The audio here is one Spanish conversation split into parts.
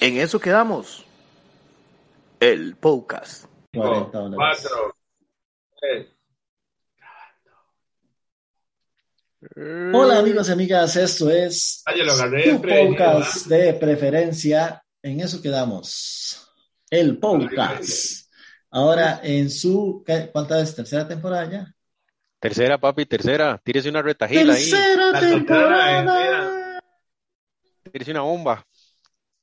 En eso quedamos. El podcast. 40 dólares. Cuatro. tres. Hola amigos y amigas, esto es tu prevenido, podcast de preferencia. En eso quedamos. El podcast. Ahora en su ¿qué- ¿cuánta es? Tercera temporada ya. Tercera, papi, tercera. Tírese una retajila ahí. Tercera temporada. Tírese una bomba.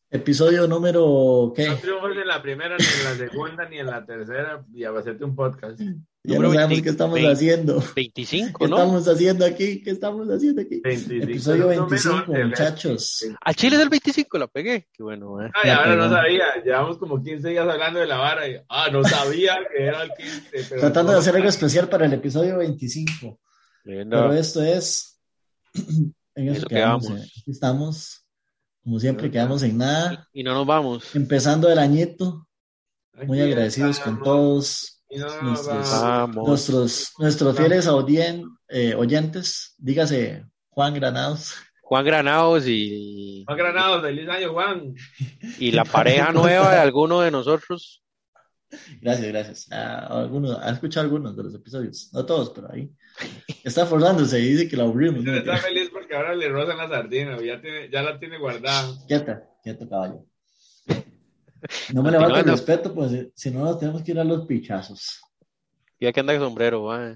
Episodio número No ¿qué? triunfas en la primera, ni en la segunda, ni en la tercera, y a hacerte un podcast. Ya Número no sabemos 20, qué estamos 20. haciendo. 25, ¿Qué ¿no? estamos haciendo aquí? ¿Qué estamos haciendo aquí? 25. Episodio Número 25, once, muchachos. Al Chile del 25 la pegué. Qué bueno, eh. Ay, ahora no sabía. Llevamos como 15 días hablando de la vara. Y, ah, no sabía que era el 15. Pero Tratando de hacer algo especial para el episodio 25. Pero esto es. En eso Eso quedamos. quedamos. eh. Aquí estamos. Como siempre, quedamos en nada. Y no nos vamos. Empezando el añito. Aquí Muy agradecidos con todos nuestros- vamos. Vamos. nuestros, nuestros fieles audien- eh, oyentes. Dígase Juan Granados. Juan Granados y, Juan Granados, feliz año, Juan. y la pareja nueva de alguno de nosotros. Gracias, gracias. A algunos, ha escuchado algunos de los episodios. No todos, pero ahí. Está forzándose y dice que la aburrimos. ¿no? Está feliz porque ahora le rozan la sardina. Ya, tiene, ya la tiene guardada. Quieta, quieto, caballo. No me le falta el respeto, pues si- si no nos tenemos que ir a los pichazos. Ya que anda de sombrero, va.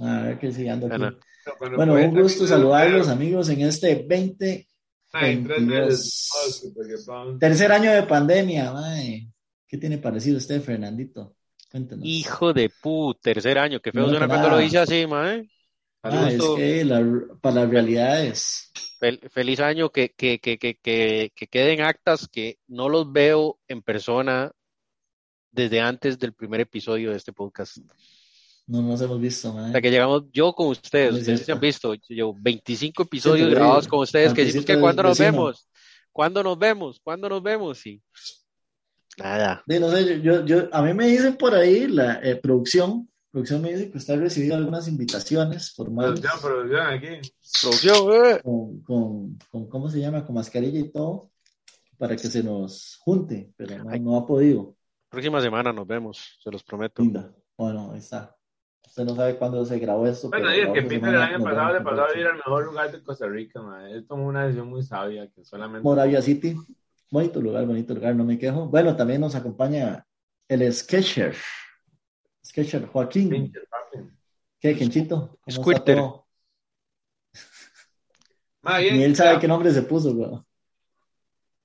A ver qué sigue ando aquí. Ana. Cuando Bueno, fue un gusto saludarlos, amigos, en este 20, Ay, en tres 22. meses. Super que pa- tercer año de pandemia. mae. ¿Qué tiene parecido usted, Fernandito? Cuéntenos. Hijo de puta, tercer año. Qué feo No, suena cuando lo dice así, ma. eh. Ah, es que la- para las realidades. Fel- feliz año, que, que, que, que, que, que queden actas que no los veo en persona desde antes del primer episodio de este podcast. No nos hemos visto, mae. Hasta que llegamos yo con ustedes, Muy ustedes se han visto, yo 25 episodios lo grabados digo. con ustedes, que decimos que cuando nos vemos, cuando nos vemos, cuando nos vemos, y nada. Sí, no sé, yo, yo, a mí me dicen por ahí, la eh, producción, producción me dice que usted ha recibido algunas invitaciones formales Producción, producción aquí. Producción, eh. con, con, con, ¿cómo se llama? Con mascarilla y todo, para que se nos junte, pero no, no ha podido. Próxima semana nos vemos, se los prometo. Linda. Bueno, ahí está. Usted no sabe cuándo se grabó esto. Bueno, pero y es que Peter el año pasado le pasó a vivir al mejor lugar de Costa Rica, man. Él tomó una decisión muy sabia que solamente. Moravia City. Bonito lugar, bonito lugar, no me quejo. Bueno, también nos acompaña el Sketcher. Sketcher Joaquín. ¿Qué, está Squirter. bien, Ni él sabe ya, qué nombre se puso, weón.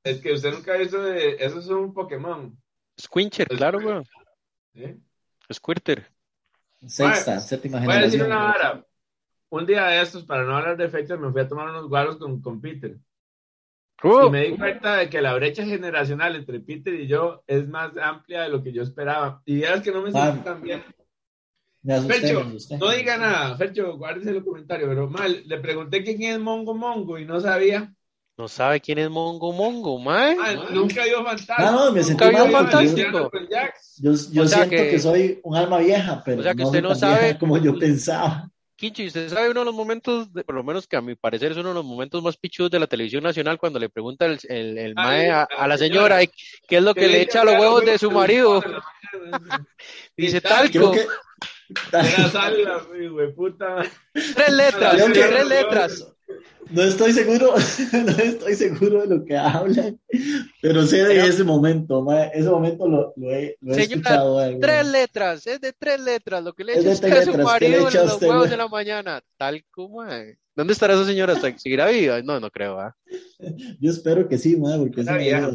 Es que usted nunca ha visto de. Eso es un Pokémon. Squincher, claro, weón. ¿sí? Squirter. Sexta, séptima Voy a decir generación. una vara. Un día de estos, para no hablar de fechas, me fui a tomar unos guaros con, con Peter. Uh, Y me di cuenta de que la brecha generacional entre Peter y yo es más amplia de lo que yo esperaba. Y es que no me sentí Ah, tan bien. Asusté, Fercho, no diga nada. Fercho, guárdese el comentario. Pero mal, le pregunté quién es Mongo Mongo y no sabía. no sabe quién es Mongo Mongo, mae. Ah, nunca vio fantástico. Ah, no, me sentí Nunca vio Fantástico. Yo, yo, siento que- que... soy un alma vieja, pero O sea que no usted no tan sabe- vieja como yo pensaba. Quincho, ¿y usted sabe uno de los momentos, de- por lo menos que a mi parecer es uno de los momentos más pichudos de la televisión nacional, cuando le pregunta el, el, el mae a, a la señora. qué es lo que le echa a los huevos de su marido. Dice Creo talco, que. Salga, güey, puta. tres letras, tres letras. No estoy seguro, no estoy seguro de lo que hablan, pero sé de Pero- ese momento, ma, ese momento lo, lo he, lo he Señora, escuchado. Tres letras, es de tres letras, lo que le Es echa de usted tres a su letras, ¿qué le marido en los huevos de la mañana. Talco, mae. ¿Dónde estará esa señora? ¿Seguirá viva? No, no creo, ¿ah? Yo espero que sí, ma, porque es una vieja.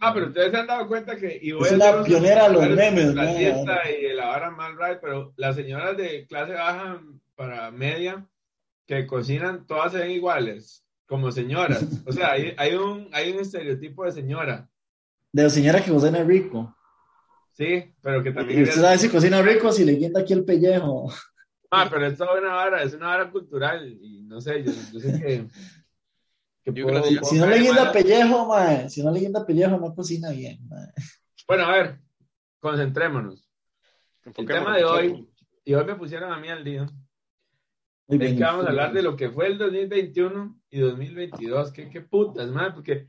Ah, pero ustedes se han dado cuenta que. Y voy Es a una pionera de los memes, La ¿no? fiesta y de la vara mal right, pero las señoras de clase baja para media que cocinan, todas se ven iguales, como señoras. O sea, hay, hay, un, hay un estereotipo de señora, De la señora que cocina rico. sí, pero que también. Y usted sabe si cocina rico, si le guinda aquí el pellejo. Ah, pero es una vara, es una vara cultural y no sé, yo, yo sé que. que Yo puedo- creo que- puedo Si no le guinda pellejo, ma, si no le guinda pellejo, no cocina bien, ma. Bueno, a ver, concentrémonos. El tema de hoy, y hoy me pusieron a mí al día. Muy Es bien. que vamos a hablar de lo que fue el 2021 y 2022. ¿Qué, qué putas, man? Porque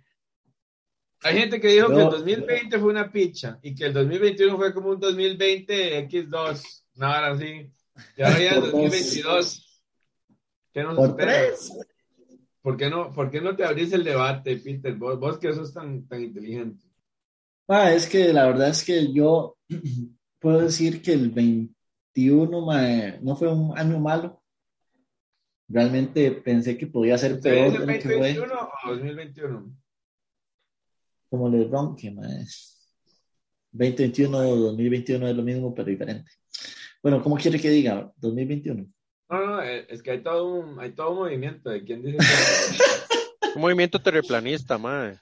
hay gente que dijo que el 2020 fue una picha y que el 2021 fue como un 2020 X2, nada así. Ya el Por dos. 2022. ¿Qué nos Por espera? tres. ¿Por qué, no, ¿Por qué no te abrís el debate, Peter? Vos, vos que sos tan, tan inteligente. Ma, es que la verdad es que yo puedo decir que el 21 ma, no fue un año malo. Realmente pensé que podía ser ¿Usted peor dice de lo que fue. 2021 o 2021? Como le ronque, ma. 2021 o 2021 es lo mismo, pero diferente. Bueno, ¿cómo quiere que diga? 2021. No, no, eh, es que hay todo un, hay todo un movimiento de quién dice que... Un movimiento terraplanista, mae.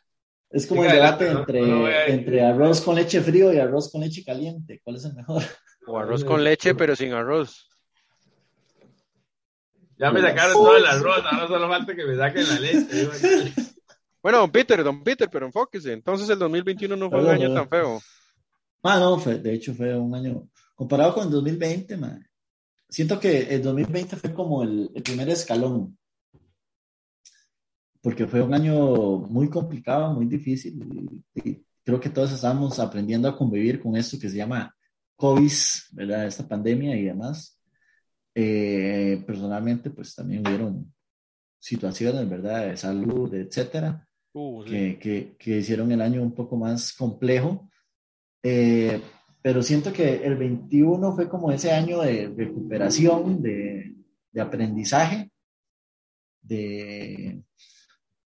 Es como el debate entre, no- entre arroz con leche frío y arroz con leche caliente. ¿Cuál es el mejor? O arroz con leche, pero sin arroz. Ya me sacaron todo el arroz, ahora solo falta que me saquen la leche. Bueno, don Peter, don Peter, pero enfóquese. Entonces el 2021 no fue un año tan feo. Ah, no, fue, de hecho fue un año, comparado con el 2020, ma, siento que el 2020 fue como el, el primer escalón, porque fue un año muy complicado, muy difícil, y, y creo que todos estamos aprendiendo a convivir con esto que se llama COVID, ¿verdad? Esta pandemia y demás. Eh, personalmente, pues también hubieron situaciones, ¿verdad? De salud, etcétera Uh, sí. que, que, que hicieron el año un poco más complejo. Eh, pero siento que el 21 fue como ese año de recuperación, de, de aprendizaje, de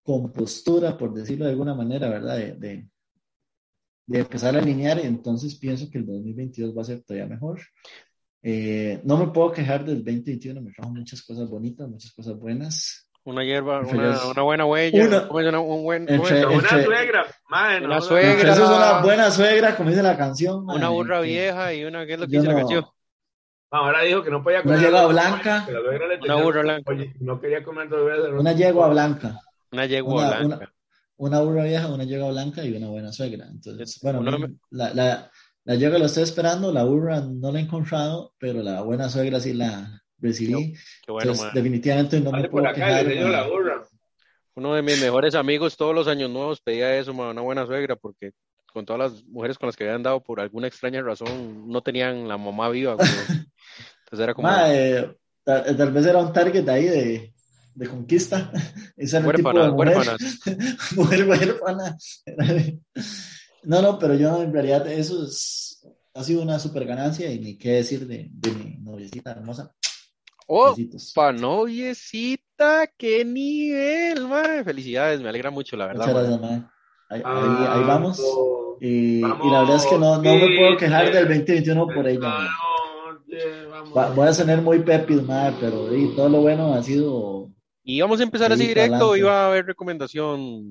compostura, por decirlo de alguna manera, ¿verdad? De, de, empezar a alinear. Entonces pienso que el 2022 va a ser todavía mejor. Eh, no me puedo quejar del 2021, me trajo muchas cosas bonitas, muchas cosas buenas. Una hierba, una, una buena huella, Una- una- un buen, Entre- bueno, Una Entre- suegra, Una no, suegra. Eso es una buena suegra, como dice la canción. una burra que- vieja y una, ¿qué es lo que dice la no- canción? Ahora dijo que no podía Una yegua blanca. la Una burra blanca. Oye, no quería comer dos veces. Una yegua blanca. Una yegua Una, blanca. una, una burra vieja, una yegua blanca y una buena suegra. Entonces, bueno, Uno la, la, la yegua la estoy esperando, la burra no la he encontrado, pero la buena suegra sí la recibí. Qué bueno, Entonces, mae. definitivamente no Dale me por puedo acá, quejar. le enseño mae. la burra. Uno de mis mejores amigos todos los años nuevos pedía eso, una buena suegra, porque con todas las mujeres con las que habían dado por alguna extraña razón no tenían la mamá viva. güey. Entonces era como Mae, tal, tal vez era un target ahí de, de conquista. Ese era el tipo de mujer. huérfanas. mujer huérfana. No, no, pero yo en realidad eso es, ha sido una super ganancia y ni qué decir de, de mi noviecita hermosa. Oh, Besitos. pa noviecita, qué nivel, mae. Felicidades, me alegra mucho, la verdad. Muchas gracias, mae. Ahí, ahí- ahí vamos. Vamos. Y, la verdad es que no, no me puedo quejar del 2021 por ella. Noche, vamos. Va- Voy a sonar muy pepis, mae, pero y, todo lo bueno ha sido Y vamos a empezar así directo, adelante. iba a haber recomendación.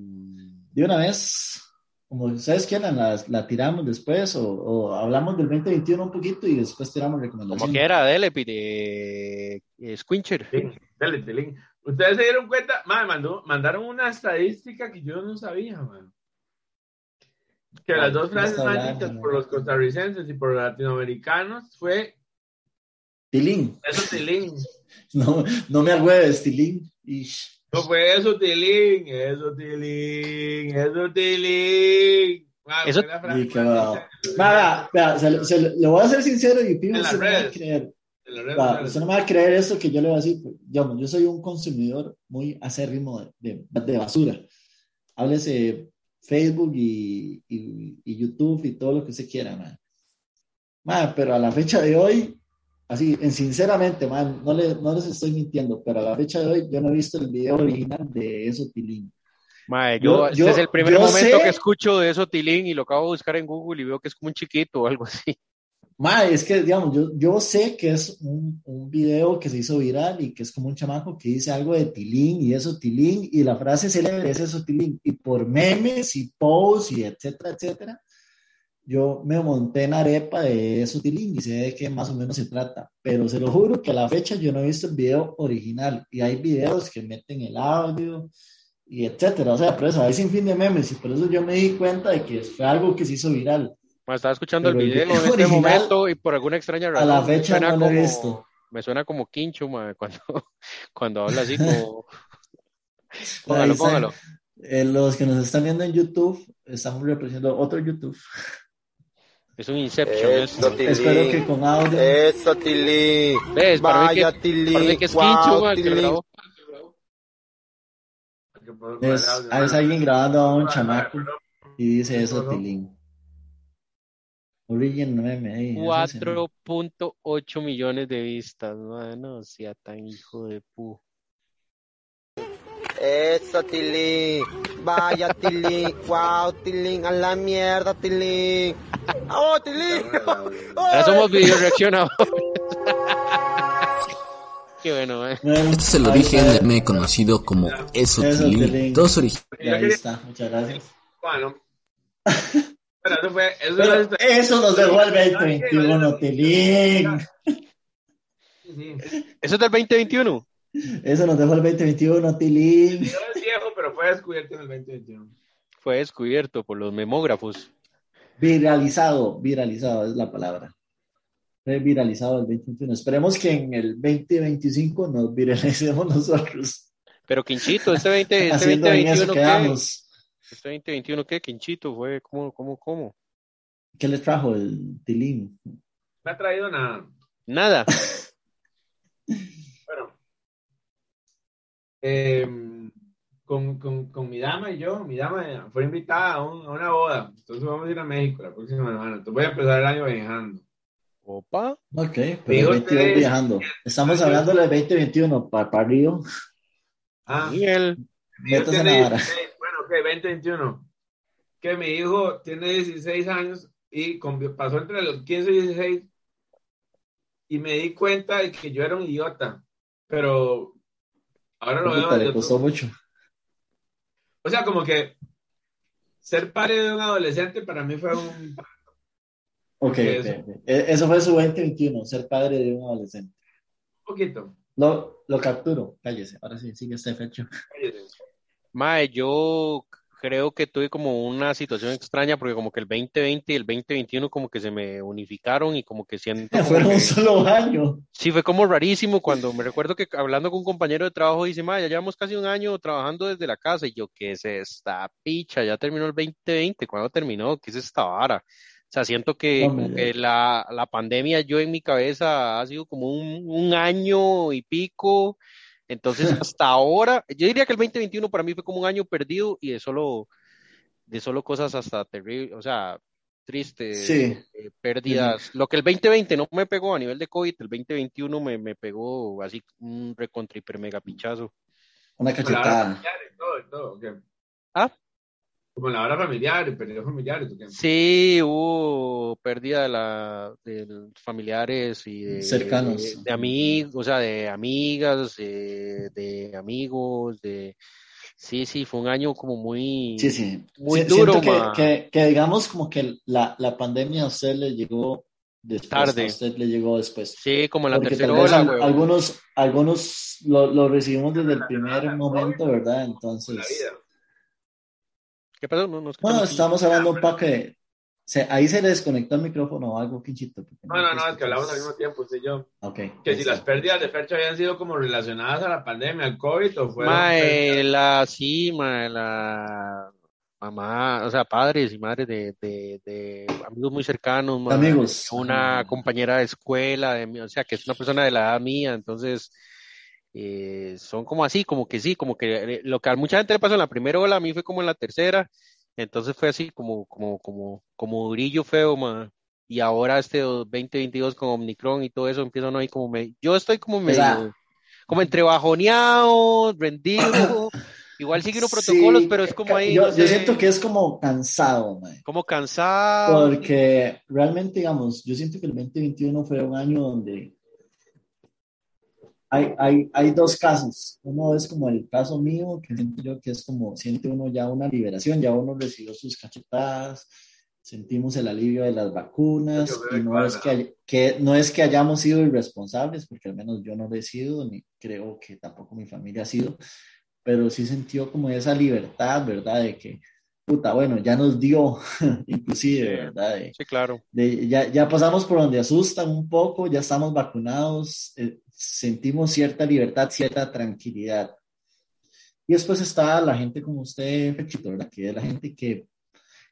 de una vez. Como ustedes quieran, la, la tiramos después o, o hablamos del 2021 un poquito y después tiramos Como recomendaciones. quiera, dele, de eh, Squincher. Tilín, Dale, Tilín. Ustedes se dieron cuenta, madre, mandó, mandaron una estadística que yo no sabía, man. Que las dos frases más dichas por los costarricenses y por los latinoamericanos fue Tilín. eso, Tilín. No, no me agüeves, Tilín. Ish. No fue eso, Tilín. Eso, Tilín. Eso, Tilín. Eso- Va, va, vea, se, se- le voy a ser sincero y pido usted no me va a creer. Va, usted no me va a creer eso que yo le voy a decir. pues, digamos, yo soy un consumidor muy acérrimo de, de, de basura. Háblese Facebook y, y, y YouTube y todo lo que usted quiera, man. Man, pero a la fecha de hoy, así, en sinceramente, man, no, le, no les estoy mintiendo, pero a la fecha de hoy yo no he visto el video original de eso, Tilín. Mae, yo, Yo- este yo- es el primer momento sé- que escucho de eso, Tilín, y lo acabo de buscar en Google y veo que es como un chiquito o algo así. Ma, es que, digamos, yo, yo sé que es un, un video que se hizo viral y que es como un chamaco que dice algo de Tilín y eso Tilín y la frase célebre es eso Tilín y por memes y posts y etcétera, etcétera, yo me monté en arepa de eso y sé de qué más o menos se trata, pero se lo juro que a la fecha yo no he visto el video original y hay videos que meten el audio y etcétera, o sea, por eso hay sin fin de memes y por eso yo me di cuenta de que fue algo que se hizo viral. Mae, estaba escuchando el Pero el video en video este original, momento y por alguna extraña A razón la fecha no lo he como- visto. me suena como quincho, ma, cuando, cuando habla así como... póngalo, póngalo. Eh, los que nos están viendo en YouTube, estamos representando otro YouTube. Es un Inception. Eso, es, Tilín. Espero que con audio. Eso, Tilín. ¿Ves? Para mí que, Vaya, Tilín. para mí que es Guau, quincho, Es, ah, es alguien grabando a un chamaco y dice eso. Tilín. Origin 9, ey, eso sí, ¿no? 4.8 millones de vistas, ma, no sea tan hijo de pu. Eso, Tilín. Vaya, Tilín. Wow, Tilín. A la mierda, Tilín. ¡Oh, Tilín! Ahora somos video reaccionadores. Qué bueno, eh. Este es el ahí origen del meme conocido como Eso Tilín. Originales. Y ahí está, muchas gracias. Bueno. Pero eso fue. Eso Pero es- eso nos dejó el 2021, Tilín. ¿Eso es del 2021? Eso nos dejó el 2021, Tilín. El video es viejo, pero fue descubierto en el 2021. Fue descubierto por los memógrafos. Viralizado, viralizado es la palabra. Fue viralizado el 2021. Esperemos que en el 2025 nos viralicemos nosotros. Pero Quinchito, este, 20, este Haciendo en eso 2021, ¿qué? quedamos. Este 2021, ¿qué? Quinchito fue, ¿cómo, cómo, cómo? ¿Qué le trajo el Tilín? No ha traído nada. Nada. Bueno. Eh, con, con, con mi dama y yo, mi dama fue invitada a, un- a una boda. Entonces vamos a ir a México la próxima semana. Entonces voy a empezar el año viajando. Opa. Ok, pero Digo el 22 ustedes- viajando. Estamos hablando del 2021 para, para Río. Ah, Miguel. vara. 16, bueno, ok, 2021. Que mi hijo tiene 16 años y con- pasó entre los 15 y 16 y me di cuenta de que yo era un idiota. Pero ahora lo veo le costó mucho. O sea, como que ser padre de un adolescente para mí fue un Ok, Eso. E- Eso fue su 2021, ser padre de un adolescente. poquito. Lo, lo capturo, cállese. Ahora sí, sigue este fecho. Mae, yo creo que tuve como una situación extraña porque como que el 2020 y el 2021 como que se me unificaron y como que siento Fueron un solo año. Sí, fue como rarísimo cuando me recuerdo que hablando con un compañero de trabajo dice, ma, ya llevamos casi un año trabajando desde la casa y yo, ¿qué es esta picha? Ya terminó el 2020, ¿cuándo terminó? ¿Qué es esta vara? O sea, siento que, como que la, la pandemia yo en mi cabeza ha sido como un, un año y pico, entonces hasta ahora, yo diría que el 2021 para mí fue como un año perdido y de solo, de solo cosas hasta terribles, o sea, tristes, Sí. eh, pérdidas. Lo que el 2020 no me pegó a nivel de COVID, el 2021 me, me pegó así un recontra hiper mega pichazo. Una cachetada. Ah. Como la hora familiar periodos familiares. Sí, hubo pérdida de, la, de los familiares y de, Cercanos. de, de amigos, o sea, de amigas, de, de amigos, de... Sí, sí, fue un año como muy... Sí, sí. Muy Si- duro, que, que, que digamos como que la, la pandemia a usted le llegó después. Tarde. A usted le llegó después. Sí, como la Porque tercera al- güey. algunos, algunos lo, lo recibimos desde el primer momento, ¿verdad? Con la Entonces, vida. ¿Qué pasó? No, no bueno, estamos hablando un poco de... se- ahí se le desconectó el micrófono o algo, Quinchito. No, no, no, es que hablamos al mismo tiempo, usted y yo. Ok. Que si está. las pérdidas de Fercho habían sido como relacionadas a la pandemia, al COVID, o fueron. Mae, la, sí, mae, la mamá, o sea, padres y madres de, de, de amigos muy cercanos, mae, Amigos. una compañera de escuela, de mí, o sea, que es una persona de la edad mía, entonces, eh, son como así, como que sí, como que eh, lo que a mucha gente le pasó en la primera ola, a mí fue como en la tercera, entonces fue así como, como, como, como durillo feo, mae. Y ahora este 2022 con Omicron y todo eso empieza uno ahí como me, yo estoy como medio, como entre bajoneado, rendido, igual sigue unos protocolos, Sí, pero es como ahí, Yo, no yo sé, siento que es como cansado, como cansado. Porque realmente, digamos, yo siento que el 2021 fue un año donde hay, hay, hay dos casos. Uno es como el caso mío, que siento yo que es como, siente uno ya una liberación, ya uno recibió sus cachetadas, sentimos el alivio de las vacunas, y no es que, hay- que, no es que hayamos sido irresponsables, porque al menos yo no lo he sido, ni creo que tampoco mi familia ha sido, pero sí sintió como esa libertad, ¿verdad? De que puta, bueno, ya nos dio, inclusive, ¿verdad? De- Sí, claro. de- ya, ya pasamos por donde asustan un poco, ya estamos vacunados, eh, sentimos cierta libertad, cierta tranquilidad. Y después está la gente como usted, Pechito, ¿verdad? Que es la gente que,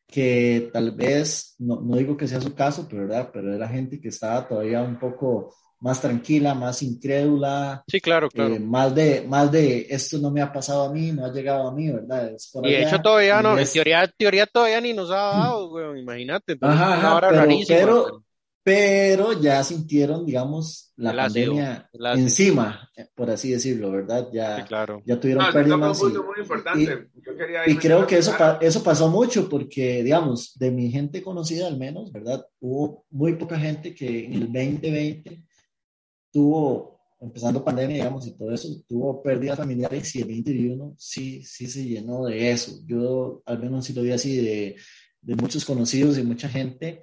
que tal vez, no, no digo que sea su caso, pero, ¿verdad? Pero es la gente que está todavía un poco más tranquila, más incrédula, Sí, claro, claro. eh, más, de, más de esto no me ha pasado a mí, no ha llegado a mí, ¿verdad? Es por y de hecho todavía no, y en es- teoría, teoría todavía ni nos ha dado, weón, imagínate. Entonces, Ajá, es ajá, pero- pero- pero ya sintieron, digamos, la El ácido, pandemia el ácido. encima, eh, por así decirlo, ¿verdad? Ya, Sí, claro. ya tuvieron No, pérdidas y, muy importante. Yo quería y creo que eso, pa- eso pasó mucho porque, digamos, de mi gente conocida al menos, ¿verdad? Hubo muy poca gente que en el 2020 tuvo, empezando pandemia, digamos, y todo eso, tuvo pérdidas familiares y el 2021 sí, sí se llenó de eso. Yo al menos sí lo vi así de, de muchos conocidos y mucha gente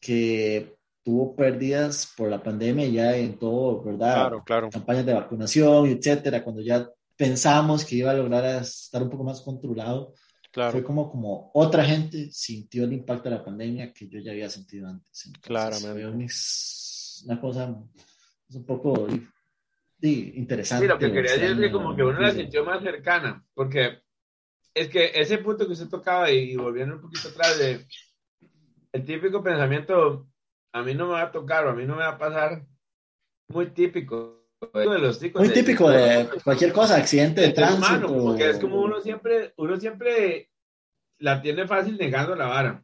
que tuvo pérdidas por la pandemia ya en todo, ¿verdad? Claro, claro. Campañas de vacunación, etcétera, cuando ya pensamos que iba a lograr estar un poco más controlado, Claro. fue como, como otra gente sintió el impacto de la pandemia que yo ya había sentido antes. Entonces, un- es una cosa es un poco sí, interesante. Sí, lo que quería decir es que como que uno la sintió más cercana, porque es que ese punto que usted tocaba y volviendo un poquito atrás de el típico pensamiento, a mí no me va a tocar o a mí no me va a pasar, muy típico de los ticos. Muy típico de cualquier cosa, accidente de humano, tránsito. como que es como uno siempre, uno siempre la tiene fácil negando la vara.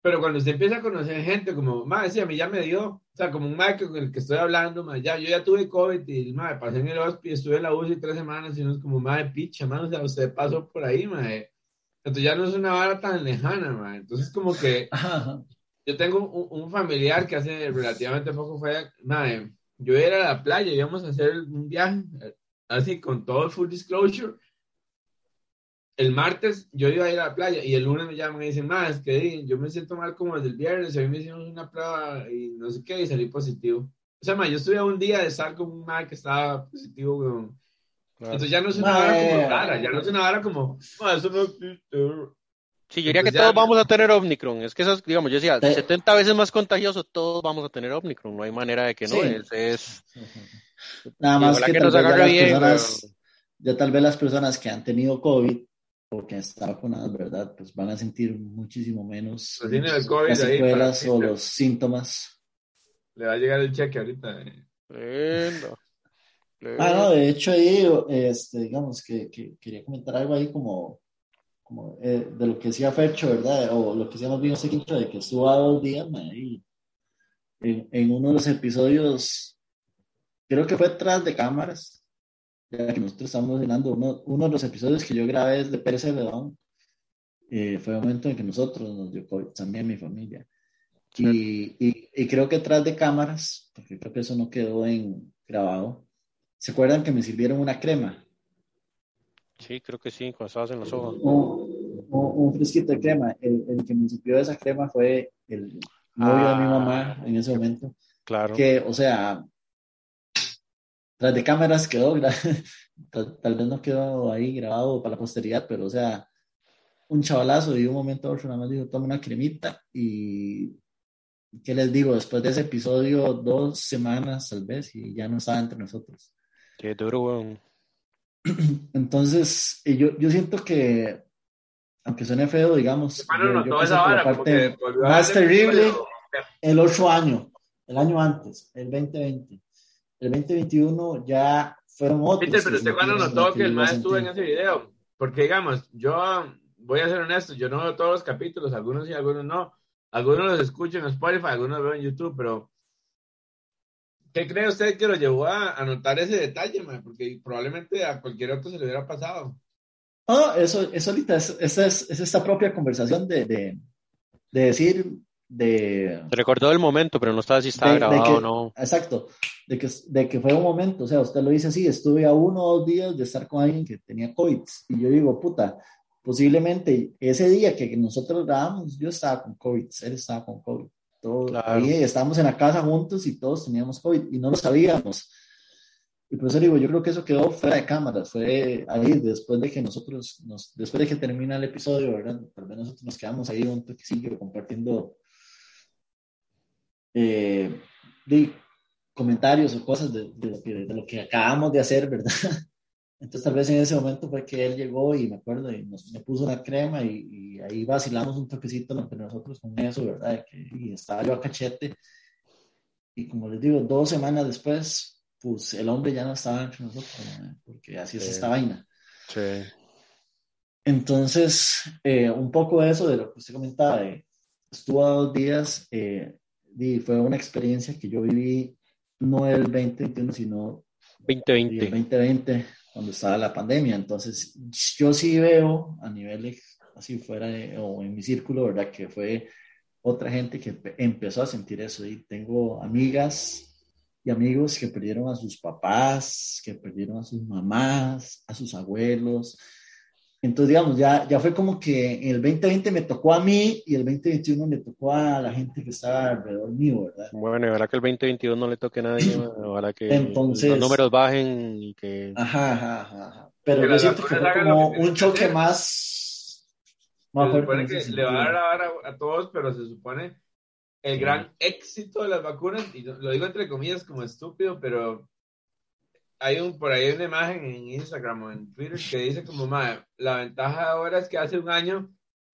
Pero cuando usted empieza a conocer gente como, madre, sí, a mí ya me dio, o sea, como un madre con el que estoy hablando, madre, ya, yo ya tuve COVID y, madre, pasé en el hospital, estuve en la UCI tres semanas y uno es como, madre, picha, madre, o sea, usted pasó por ahí, madre. Entonces ya no es una vara tan lejana, madre. Entonces como que yo tengo un, un familiar que hace relativamente poco fue, madre, yo iba a ir a la playa, íbamos a hacer un viaje, eh, así con todo el full disclosure. El martes yo iba a ir a la playa y el lunes me llaman y dicen, es que yo me siento mal como desde el viernes, hoy me hicimos una prueba y no sé qué y salí positivo. O sea, madre, yo estuve a un día de estar con un madre que estaba positivo, weón. claro. Entonces ya no es una vara como Mae. rara, ya no es una vara como, "Ma, eso no existe". Sí, yo diría que ya- todos vamos a tener Omicron. Es que esas, digamos, yo decía, Eh. 70 veces más contagioso, todos vamos a tener Omicron. No hay manera de que no. Sí. Es, es- Nada más que, que tal nos vez ya agarre las bien, personas, weón. ya tal vez las personas que han tenido COVID o que están vacunadas, ¿verdad? Pues van a sentir muchísimo menos Pues tiene el COVID las ahí secuelas para- o los síntomas. Le va a llegar el cheque ahorita. eh. Lindo. Ah, no, de hecho ahí, este, digamos que, que quería comentar algo ahí como, como eh, de lo que decía Fercho, ¿verdad? O lo que decíamos bien ese Quincho, de que estuvo a dos días, ma, ahí, en, en uno de los episodios, creo que fue tras de cámaras, ya que nosotros estamos mirando uno, uno de los episodios que yo grabé desde Pérez Celedón, eh, fue el momento en que nosotros nos dio COVID, también mi familia. Y, y, y creo que tras de cámaras, porque creo que eso no quedó en grabado, ¿se acuerdan que me sirvieron una crema? Sí, creo que sí, cuando estabas en los ojos. Un, un- fresquito de crema. El, el que me sirvió esa crema fue el novio de mi Ah. mamá en ese momento. Claro. Que, o sea, tras de cámaras quedó, tal, tal vez no quedó ahí grabado para la posteridad, pero, o sea, un chavalazo y de un momento a otro nada más dijo, toma una cremita y, ¿qué les digo? Después de ese episodio, dos semanas tal vez, y ya no estaba entre nosotros. Qué duro, weón. Entonces, eh, yo, yo siento que, aunque suene feo, digamos, yo- no, esa la parte más terrible, el otro año, el año antes, el 2020. El 2021 ya fueron otros. Peter, pero usted cuando notó que el más estuvo en ese video, porque digamos, yo voy a ser honesto, yo no veo todos los capítulos, algunos sí, algunos no. Algunos los escucho en Spotify, algunos los veo en YouTube, pero ¿qué cree usted que lo llevó a, a notar ese detalle, man? Porque probablemente a cualquier otro se le hubiera pasado. No, eso, eso ahorita es, esa es, es esta propia conversación de, de, de decir, de, Se recordó el momento, pero no estaba si estaba de- de grabado que- o no. Exacto, de que, de que fue un momento, o sea, usted lo dice así, estuve a uno o dos días de estar con alguien que tenía COVID, y yo digo, puta, posiblemente ese día que nosotros grabamos, yo estaba con COVID, él estaba con COVID, todos, Claro. ahí estábamos en la casa juntos y todos teníamos COVID, y no lo sabíamos. Y por eso digo, yo creo que eso quedó fuera de cámaras, fue ahí después de que nosotros, nos, después de que termina el episodio, ¿verdad? Tal vez nosotros nos quedamos ahí un toquecillo compartiendo eh, de comentarios o cosas de, de, lo que, de lo que acabamos de hacer, ¿verdad? Entonces tal vez en ese momento fue que él llegó y me acuerdo y nos, me puso una crema y, y, ahí vacilamos un toquecito entre nosotros con eso, ¿verdad? y estaba yo a cachete y como les digo, dos semanas después, pues el hombre ya no estaba entre nosotros, porque así es esta vaina. Sí. Entonces, eh, un poco de eso de lo que usted comentaba, estuvo a dos días eh, y fue una experiencia que yo viví no el 2021, sino 2020. el 2020, cuando estaba la pandemia. Entonces, yo sí veo a nivel así fuera de, o en mi círculo, ¿verdad? Que fue otra gente que empezó a sentir eso. Y tengo amigas y amigos que perdieron a sus papás, que perdieron a sus mamás, a sus abuelos. Entonces, digamos, ya, ya fue como que en el 2020 me tocó a mí y el 2021 le tocó a la gente que estaba alrededor mío, ¿verdad? Bueno, y ahora que el 2022 no le toque a nadie, ahora que Entonces, los números bajen y que... Ajá, ajá, ajá. Pero yo siento que fue como un choque más... más se supone que le va a dar a todos, pero se supone el gran éxito de las vacunas, y lo digo entre comillas como estúpido, pero hay un, por ahí una imagen en Instagram o en Twitter que dice como, madre, la ventaja ahora es que hace un año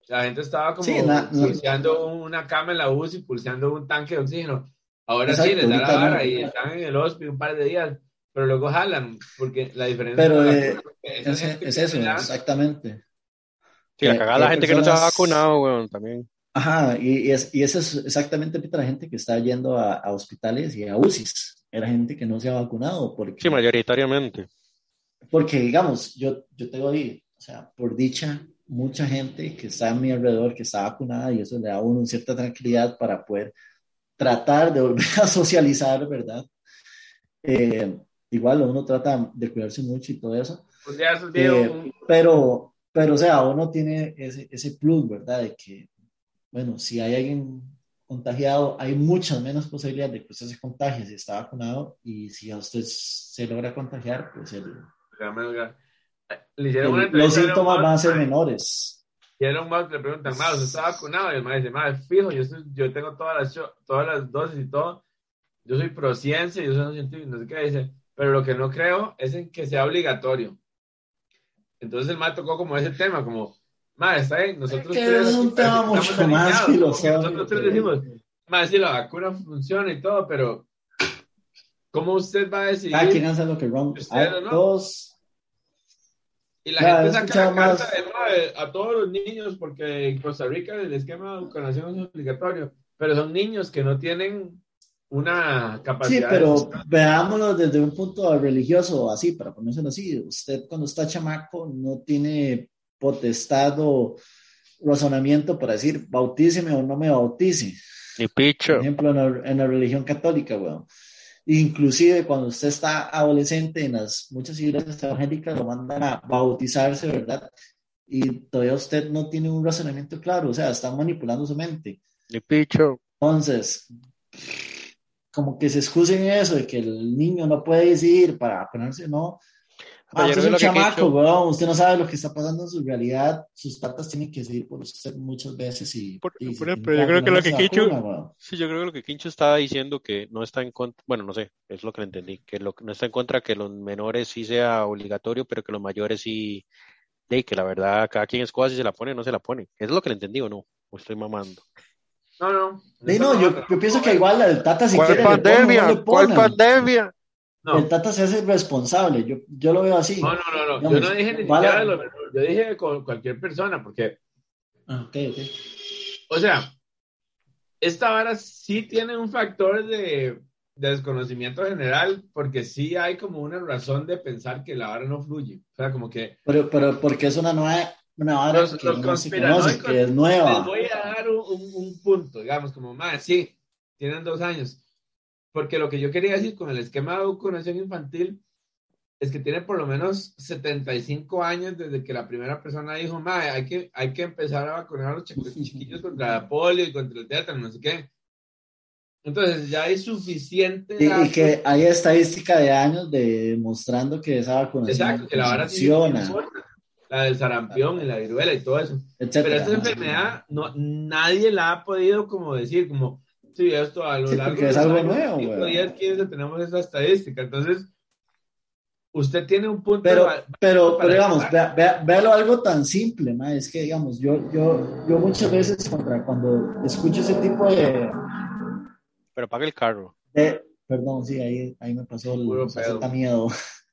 la gente estaba como Sí, no. pulseando una cama en la UCI, pulseando un tanque de oxígeno. Ahora Exacto, sí, les da la ahorita no. vara y están en el hospital un par de días, pero luego jalan, porque la diferencia Pero, la eh, es Es, eso, da- exactamente. Sí, la que- cagada que la gente que no se ha personas- vacunado, weón, también. Ajá, y, y es, y eso es exactamente la gente que está yendo a, a hospitales y a UCIs. Era gente que no se ha vacunado porque, Sí, mayoritariamente. porque digamos, yo, yo te doy, o sea, por dicha, mucha gente que está a mi alrededor que está vacunada y eso le da a uno cierta tranquilidad para poder tratar de volver a socializar, ¿verdad? Eh, igual uno trata de cuidarse mucho y todo eso, esos videos, Eh, un- pero, pero, o sea, uno tiene ese, ese plus, ¿verdad? De que, bueno, si hay alguien contagiado, hay muchas menos posibilidades de que usted se contagie si está vacunado y si a usted se logra contagiar, pues el- le hicieron una el- los síntomas van a ser menores. Y Elon Musk le preguntan, "Ma, ¿usted está vacunado? Y el maestro dice, "Ma, fijo, yo, estoy- yo tengo todas las, todas las dosis y todo. Yo soy prociencia, yo soy un científico, no sé qué dice. Pero lo que no creo es en que sea obligatorio. Entonces el ma tocó como ese tema, como, ma, está bien, nosotros Que tres es un tema mucho más filosófico. Nosotros tres decimos, ma, sí, la vacuna funciona y todo, pero ¿cómo usted va a decidir? Cada quien hace lo que hay ¿no? todos Y la gente saca la carta más- de, "Ma, a todos los niños, porque en Costa Rica el esquema de vacunación es obligatorio, pero son niños que no tienen una Sí, capacidad. pero veámoslo desde un punto religioso, así, para ponérselo así. Usted cuando está chamaco no tiene potestad o razonamiento para decir bautíceme o no me bautice. Ni picho. Por ejemplo, en la, en la religión católica, weón. Inclusive cuando usted está adolescente en las muchas iglesias evangélicas lo mandan a bautizarse, ¿verdad? Y todavía usted no tiene un razonamiento claro, o sea, están manipulando su mente. Ni picho. Entonces, como que se excusen eso de que el niño no puede decidir para vacunarse, no. Pero Ah, yo usted es creo un que chamaco, weón, usted no sabe lo que está pasando en su realidad, sus patas tienen que decidir por usted muchas veces y, Por- y por yo creo que lo que vacuna, weón. Sí, yo creo que lo que Quincho estaba diciendo que no está en contra, bueno, no sé, es lo que le entendí, que lo, no está en contra que los menores sí sea obligatorio, pero que los mayores sí, de que la verdad cada quien escoja si se la pone o no se la pone. ¿Es lo que le entendí o no? O estoy mamando. No, no. Sí, no, yo, yo pienso que igual el Tata si ¿Cuál quiere le pone, pandemia? no le ¿Cuál pandemia? No, El Tata se hace responsable, yo, yo lo veo así. no, no, no, no. Yo no dije ni vale- siquiera menores, yo dije con cualquier persona, porque, Ah, ok, ok. o sea, esta vara sí tiene un factor de, de desconocimiento general, porque sí hay como una razón de pensar que la vara no fluye. O sea, como que Pero, pero porque es una nueva, una vara Los- que los no se conoce, que es nueva. Les voy a dar un, un- un punto, digamos, como más, sí, tienen dos años. Porque lo que yo quería decir con el esquema de vacunación infantil es que tiene por lo menos 75 años desde que la primera persona dijo, mae, hay que, hay que empezar a vacunar a los chiqui- chiquillos contra la polio y contra el tétano, no sé qué. Entonces ya hay suficiente. Y, que hay estadística de años de mostrando que esa vacunación Exacto, que la vara sí funciona, funciona. La del sarampión y la viruela y todo eso. etcétera. Pero esta enfermedad no, nadie la ha podido como decir, como, sí, esto a lo Sí, largo de es algo años, nuevo, cinco, güey. 10, 15 tenemos esa estadística. Entonces, usted tiene un punto Pero, de pero, pero digamos, empezar. vea, vea- véalo algo tan simple, ma, es que digamos, yo, yo, yo muchas veces contra, cuando escucho ese tipo de, Pero paga el carro. de- perdón, sí, ahí, ahí me pasó el Puro me miedo.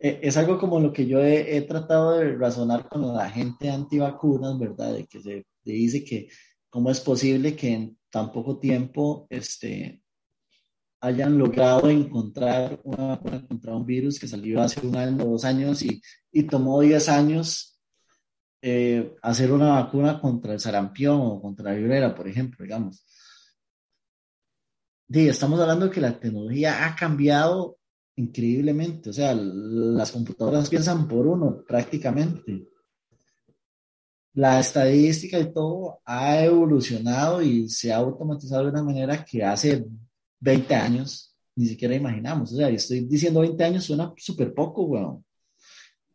Eh, Es algo como lo que yo he, he tratado de razonar con la gente antivacunas, ¿verdad? De que se de dice que cómo es posible que en tan poco tiempo este, hayan logrado encontrar una vacuna contra un virus que salió hace un año o dos años y, y tomó 10 años eh, hacer una vacuna contra el sarampión o contra la viruela, por ejemplo, digamos. Sí, estamos hablando que la tecnología ha cambiado increíblemente, o sea, las computadoras piensan por uno prácticamente. La estadística y todo ha evolucionado y se ha automatizado de una manera que hace 20 años ni siquiera imaginamos. O sea, y estoy diciendo 20 años suena súper poco, weón.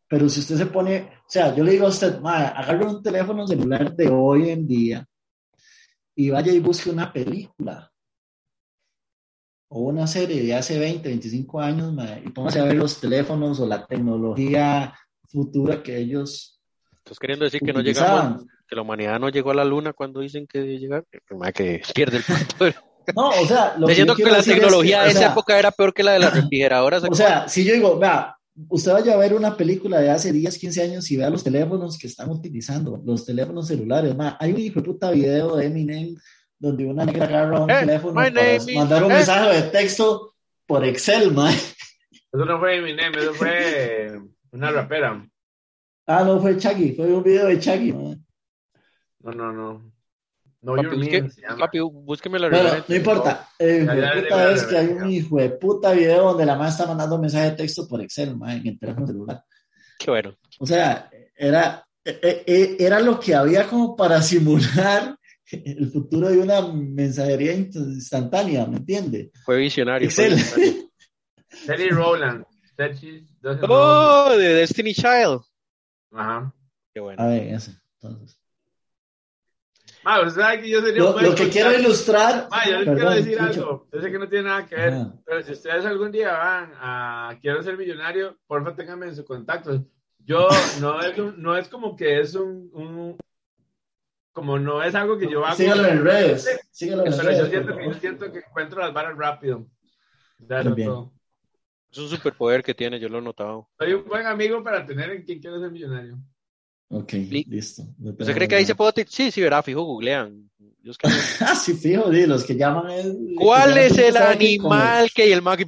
Pero si usted se pone, o sea, yo le digo a usted, "Ma, agarre un teléfono celular de hoy en día y vaya y busque una película o una serie de hace 20, 25 años ma, y póngase a ver los teléfonos o la tecnología futura que ellos Estás queriendo decir que no llegamos, que la humanidad no llegó a la luna cuando dicen que debe llegar. Que, que pierde el punto. No, o sea, lo Diciendo yo que quiero la decir es tecnología que, de o esa sea, época era peor que la de las refrigeradoras. O sea, si yo digo, vea, usted vaya a ver una película de hace 10, 15 años y vea los teléfonos que están utilizando, los teléfonos celulares. ma, hay un hijo de puta video de Eminem donde una negra agarra un Eh, teléfono para is- mandar un eh. mensaje de texto por Excel, ma. Eso no fue Eminem, eso fue una rapera. Ah, no, fue Chaggy, fue un video de Chaggy. ma. No, no, no. No, papi, busque- Mean papi, búsqueme la Bueno, referencia. no importa. De ya, puta es que hay un hijo de puta video donde la mamá está mandando un mensaje de texto por Excel, ma, en el teléfono celular. Qué bueno. O sea, era, e- e- era lo que había como para simular el futuro de una mensajería instantánea, ¿me entiende? Fue visionario. fue Excel. visionario. Teddy doesn't know. ¡Oh! De Destiny Child. Ajá. Qué bueno. A ver, eso. Entonces, Ma, usted sabe que yo sería un lo, buen lo que quiero ilustrar. Ma, yo les perdón, quiero decir escucha. algo. Yo sé que no tiene nada que ver. Ajá. Pero si ustedes algún día van a Quiero ser millonario, porfa, ténganme en su contacto. Yo no es, un- no es como que es un, un- Como no es algo que yo hago. Sígalo en redes. Sígalo en Pero yo redes. siento, que, favor. yo siento que encuentro las varas rápido. Bien. todo. Es un superpoder que tiene, yo lo he notado. Soy un buen amigo para tener en quien quiero ser millonario. Ok, Li- listo. ¿Usted cree que ahí se puede? Sí, sí, verá, fijo, googlean. Que Ah, sí, fijo, sí, los que llaman es. ¿Cuál que es el saben que como animal que el mag...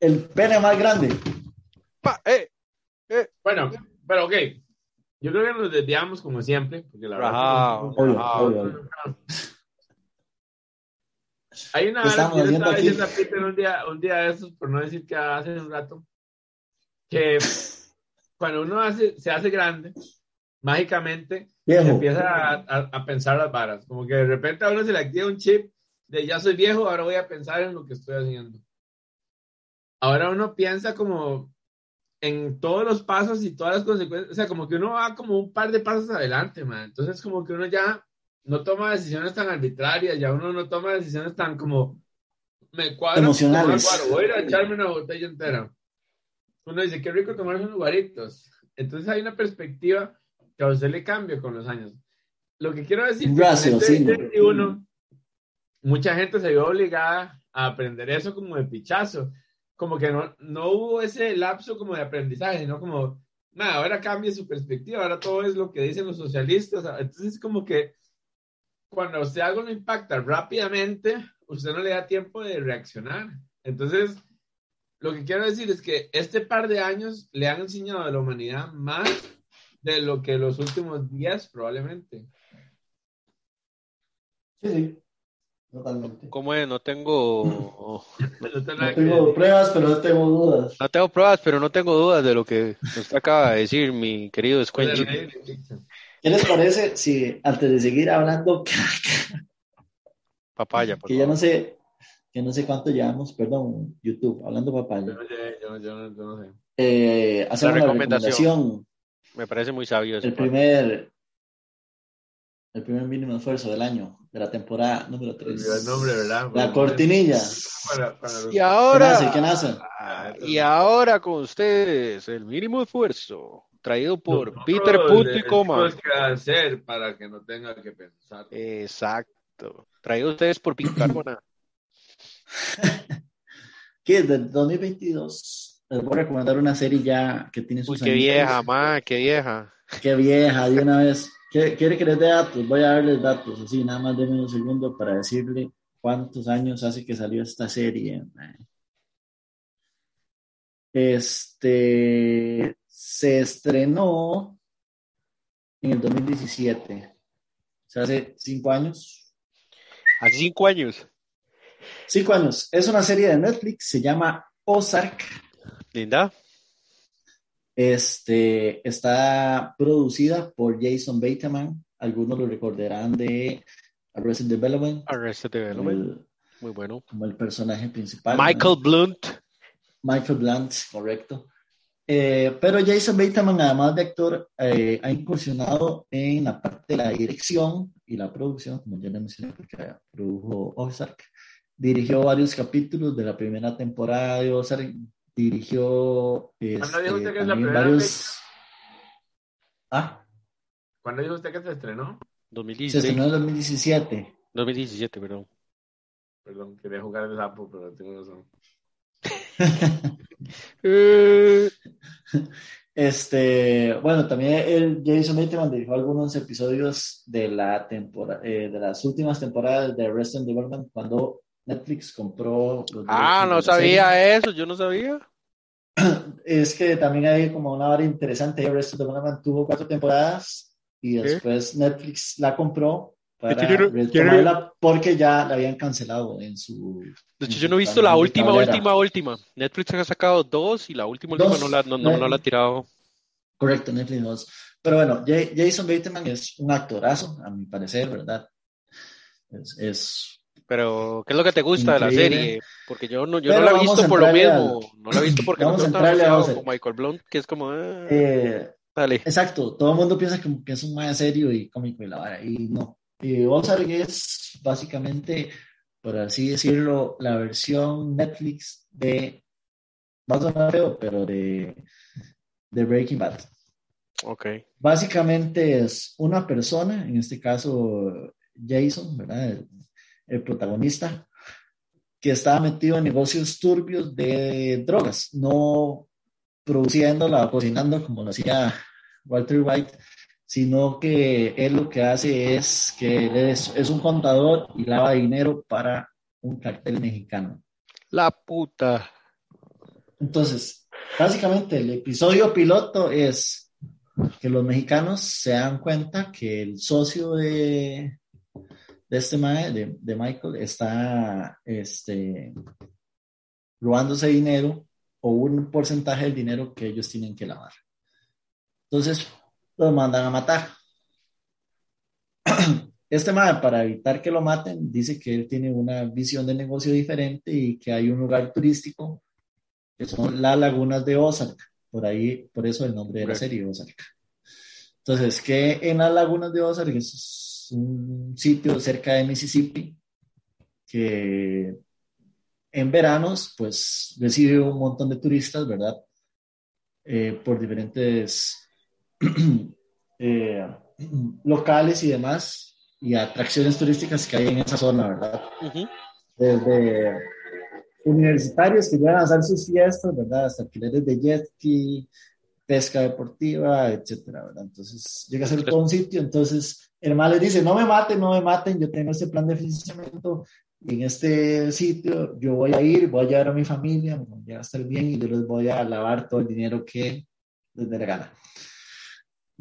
El pene más grande. Pa, eh, Bueno, pero ok. Yo creo que nos desviamos como siempre. Porque la verdad. Hay una ¿Qué vara estamos que yo estaba aquí? diciendo a Peter un día, un día de estos, por no decir que hace un rato, que cuando uno hace, se hace grande, mágicamente Viejo. empieza a, a- a pensar las varas. Como que de repente a uno se le activa un chip de ya soy viejo, ahora voy a pensar en lo que estoy haciendo. Ahora uno piensa como en todos los pasos y todas las consecuencias, o sea, como que uno va como un par de pasos adelante, man. Entonces como que uno ya no toma decisiones tan arbitrarias, ya uno no toma decisiones tan como me cuadra Emocionales. tomar guaro, voy a ir a echarme una botella entera. Uno dice, qué rico tomarse unos guaritos. Entonces hay una perspectiva que a usted le cambia con los años. Lo que quiero decir es que ratio, en este sí. 21, mucha gente se vio obligada a aprender eso como de pichazo. Como que no, no hubo ese lapso como de aprendizaje, sino como, nada, ahora cambia su perspectiva, ahora todo es lo que dicen los socialistas. Entonces, como que cuando a usted algo lo impacta rápidamente, usted no le da tiempo de reaccionar. Entonces, lo que quiero decir es que este par de años le han enseñado a la humanidad más de lo que los últimos días probablemente. Sí, sí. Totalmente. ¿Cómo es? No tengo... No tengo No pruebas, pero no tengo dudas. No tengo pruebas, pero no tengo dudas de lo que usted acaba de decir, mi querido Puede ¿Qué les parece si antes de seguir hablando caca, Papaya, por que ya no sé, que no sé cuánto llevamos, perdón, YouTube, hablando de Yo papaya. no sé, yo, yo no- yo no sé. Eh, hacemos la recomendación. recomendación, Me parece muy sabio eso. el primer, el primer mínimo esfuerzo del año, de la temporada número Olvidó 3. el nombre, ¿verdad? La cortinilla. Para, para los- Y ¿Quién ahora. Ah, y ahora con ustedes, el mínimo esfuerzo, traído por Nosotros Peter Punto y coma. qué hacer para que no tenga que pensar. Exacto. Traído ustedes por Bicarbona. Que del 2022 les voy a recomendar una serie ya que tiene Uy, sus qué añitos. vieja, ma, qué vieja. Qué vieja, de una vez. ¿Qué- ¿Quiere que les dé datos? Voy a darles datos, así, nada más de un segundo para decirle cuántos años hace que salió esta serie. mae. Este se estrenó en el 2017. O sea, hace cinco años. Hace cinco años. Cinco años. Es una serie de Netflix, se llama Ozark. Linda. Este, está producida por Jason Bateman. Algunos lo recordarán de Arrested Development. Arrested Development. el, Muy bueno. como el personaje principal. Michael ¿no? Blunt. Michael Blunt, correcto. Eh, pero Jason Bateman, además de actor, eh, ha incursionado en la parte de la dirección y la producción, como ya le mencioné, porque produjo Ozark. Dirigió varios capítulos de la primera temporada de Ozark. Dirigió ¿Cuándo dijo usted este, que es la varios. Ah, ¿Cuándo dijo usted que se estrenó? se 2016. estrenó en 2017. 2017, perdón. Perdón, quería jugar el sapo, pero tengo razón. Eh, Este, bueno, también el Jason Bateman dirigió algunos episodios de la temporada, de las últimas temporadas de Arrested Development cuando Netflix compró los ah, no sabía eso, yo no sabía. serie. Es que también hay como una hora interesante. Arrested Development tuvo cuatro temporadas y ¿Qué? después Netflix la compró para no- yo no- retomarla porque ya la habían cancelado en su. De hecho, yo no he visto la última, tablera. última, última. Netflix ha sacado dos y la última, última no, la, no, no, no la ha tirado. Correcto, Netflix 2. Pero bueno, Ja- Jason Bateman es un actorazo, a mi parecer, ¿verdad? Es, es- Pero, ¿qué es lo que te gusta de la Increíble. serie? Porque yo no, yo no la he visto por lo mismo. No la he visto porque no Vamos a está tan entrarle a asociado Ozark. con Michael Blunt, que es como, ah, eh, dale. exacto, todo el mundo piensa que, que es un más serio y cómico y la vara, y no. Y Ozark es básicamente, por así decirlo, la versión Netflix de, va a sonar feo, pero de, de Breaking Bad. Ok. Básicamente es una persona, en este caso Jason, ¿verdad? El, el protagonista, que estaba metido en negocios turbios de drogas, no produciéndola o cocinando como lo hacía Walter White, sino que él lo que hace es que él es, es un contador y lava dinero para un cartel mexicano. La puta. Entonces, básicamente el episodio piloto es que los mexicanos se dan cuenta que el socio de, de este de, de Michael, está este, robándose dinero o un porcentaje del dinero que ellos tienen que lavar. Entonces, los mandan a matar. Este mae, para evitar que lo maten, dice que él tiene una visión de negocio diferente y que hay un lugar turístico que son las lagunas de Ozark. Por ahí, por eso el nombre de la serie, Ozark. Entonces, que en las lagunas de Ozark es un sitio cerca de Mississippi que en veranos, pues recibe un montón de turistas, ¿verdad? Eh, por diferentes eh, locales y demás, y atracciones turísticas que hay en esa zona, ¿verdad? Ujú. desde universitarios que llegan a hacer sus fiestas, ¿verdad? Hasta alquileres de jet ski, pesca deportiva, etcétera, ¿verdad? Entonces llega a ser todo un sitio, entonces el mal les dice, no me maten, no me maten, yo tengo este plan de financiamiento y en este sitio yo voy a ir, voy a llevar a mi familia, me voy a estar bien y yo les voy a lavar todo el dinero que les dé la gana.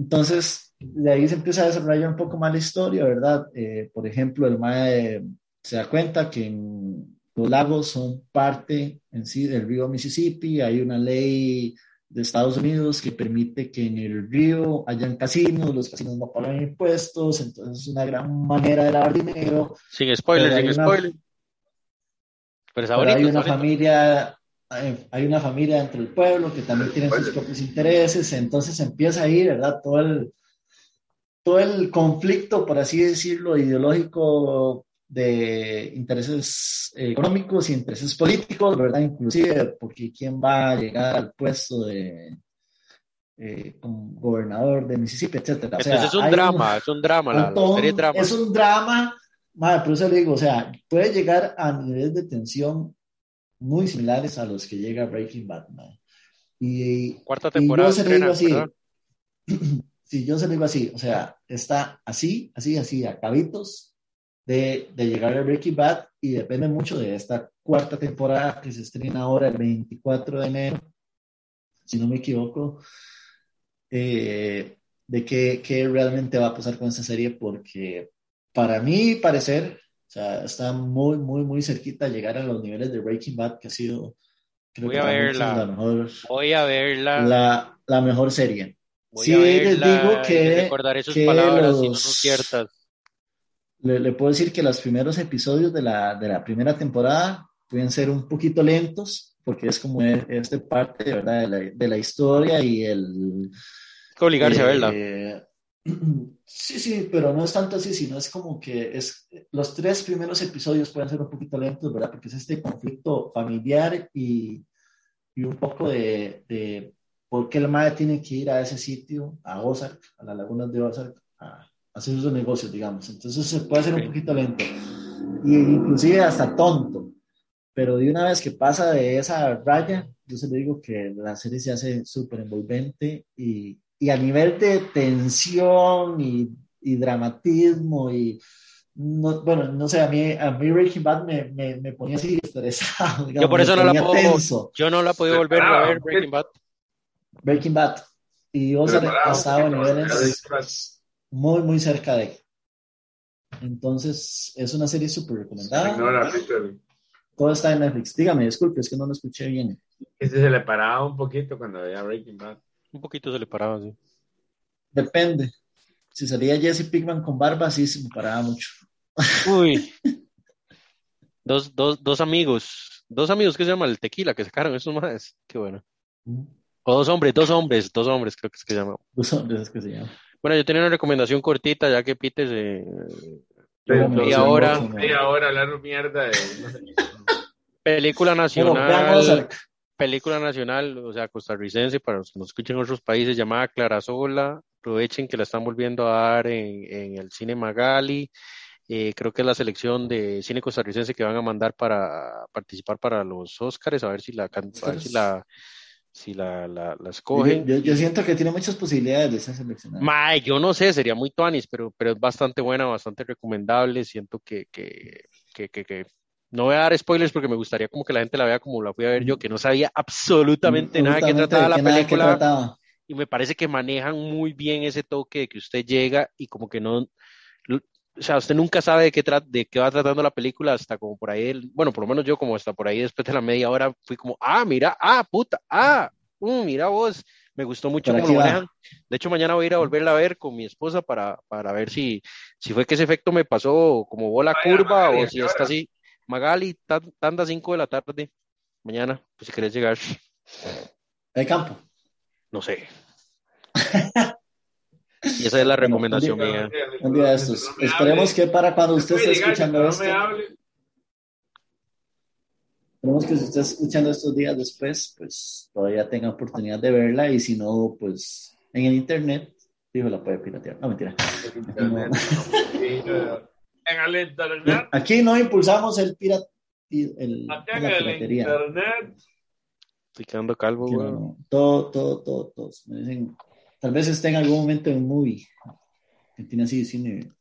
Entonces, de ahí se empieza a desarrollar un poco más la historia, ¿verdad? Eh, por ejemplo, el MAE se da cuenta que en los lagos son parte en sí del río Mississippi, hay una ley de Estados Unidos que permite que en el río hayan casinos, los casinos no pagan impuestos, entonces es una gran manera de lavar dinero. Sin spoiler, Pero hay sin una- spoiler. Pero hay una familia, hay una familia dentro del pueblo que también tiene sus propios intereses, entonces empieza ahí, ¿verdad? Todo el, todo el conflicto, por así decirlo, ideológico de intereses eh, económicos y intereses políticos, ¿verdad? Inclusive, porque quién va a llegar al puesto de eh, como gobernador de Mississippi, etcétera. O sea, Entonces es un drama, es un drama, la, la montón- serie es drama. Es un drama, madre, por eso le digo, o sea, puede llegar a niveles de tensión muy similares a los que llega Breaking Bad. Y, Cuarta y temporada yo se lo digo así, sí, yo se lo digo así, o sea, está así, así, así, a cabitos de, de llegar a Breaking Bad y depende mucho de esta cuarta temporada que se estrena ahora el 24 de enero, si no me equivoco, eh, de qué, qué realmente va a pasar con esta serie, porque para mí parecer, sea, está muy, muy, muy cerquita de llegar a los niveles de Breaking Bad, que ha sido, creo Voy que a verla. la mejor, Voy a verla. la, la mejor serie. voy sí, a les verla digo y que- recordaré sus que palabras si no los- son ciertas. Le, le puedo decir que los primeros episodios de la, de la primera temporada pueden ser un poquito lentos, porque es como e- este parte, ¿verdad? De la, de la historia y el... Hay que obligarse a verla. Sí, sí, pero no es tanto así, sino es como que es, los tres primeros episodios pueden ser un poquito lentos, ¿verdad? Porque es este conflicto familiar y, y un poco de, de por qué el MAE tiene que ir a ese sitio, a Ozark, a las lagunas de Ozark, a hacer sus negocios, digamos. Entonces se puede hacer un poquito lento, y inclusive hasta tonto, pero de una vez que pasa de esa raya, yo se le digo que la serie se hace súper envolvente y, y a nivel de tensión y, y dramatismo y no, bueno, no sé, a mí, a mí Breaking Bad me, me, me ponía así estresado, digamos, Yo por eso no la puedo, tenso. yo no la he podido volver a ver. Breaking Bad. Breaking Bad y Ozark Preparado, ha estado en porque niveles muy, muy cerca de entonces es una serie súper recomendada Ignora, Peter. todo está en Netflix, dígame, disculpe, es que no lo escuché bien Ese se le paraba un poquito cuando veía Breaking Bad. Un poquito se le paraba así. depende si salía Jesse Pinkman con barba, sí se me paraba mucho Uy. Dos, dos, dos amigos, dos amigos que se llaman el tequila, que sacaron esos más. Qué bueno. O dos hombres, dos hombres, dos hombres creo que es que se llama. Los hombres es que se llama. Bueno, yo tenía una recomendación cortita, ya que Peter se... Yo Pero y soy ahora- mucho, Y ¿no? ahora hablar mierda de. Película nacional. Película nacional, o sea, costarricense, para los que nos escuchen en otros países, llamada Clarasola. Aprovechen que la están volviendo a dar en, en el Cine Magali. Eh, creo que es la selección de cine costarricense que van a mandar para participar para los Óscares, a ver si la, a ver si la, si la, la, la escogen. Yo, yo- yo siento que tiene muchas posibilidades de ser seleccionado. Mae, yo no sé, sería muy tuanis, pero, pero es bastante buena, bastante recomendable. Siento que, que, que, que, que- no voy a dar spoilers porque me gustaría como que la gente la vea como la fui a ver yo, que no sabía absolutamente nada que trataba la que película. trataba. Y me parece que manejan muy bien ese toque de que usted llega y como que no, o sea, usted nunca sabe de qué, tra- de qué va tratando la película hasta como por ahí, el- bueno, por lo menos yo como hasta por ahí después de la media hora fui como, ah, mira, ah, puta, ah, mm, mira vos, me gustó mucho cómo lo manejan. De hecho, mañana voy a ir a volverla a ver con mi esposa para, para ver si, si fue que ese efecto me pasó como bola curva o ¿a si hora? así. Magali, tan- tanda 5 de la tarde, mañana, pues si querés llegar, El campo. no sé. Y esa es la recomendación un mía. Un día de estos. No Esperemos que para cuando usted esté llegar, escuchando esto, No hable. esperemos que si usted esté escuchando estos días después, pues todavía tenga oportunidad de verla y si no, pues en el internet, digo, la puede piratear. No, mentira. En el internet. Aquí no impulsamos el pirat el, Aquí la en el piratería. internet. Estoy quedando calvo, no, no. Todo, todo, todo, todos. Me dicen, tal vez esté en algún momento en un movie que tiene así cine.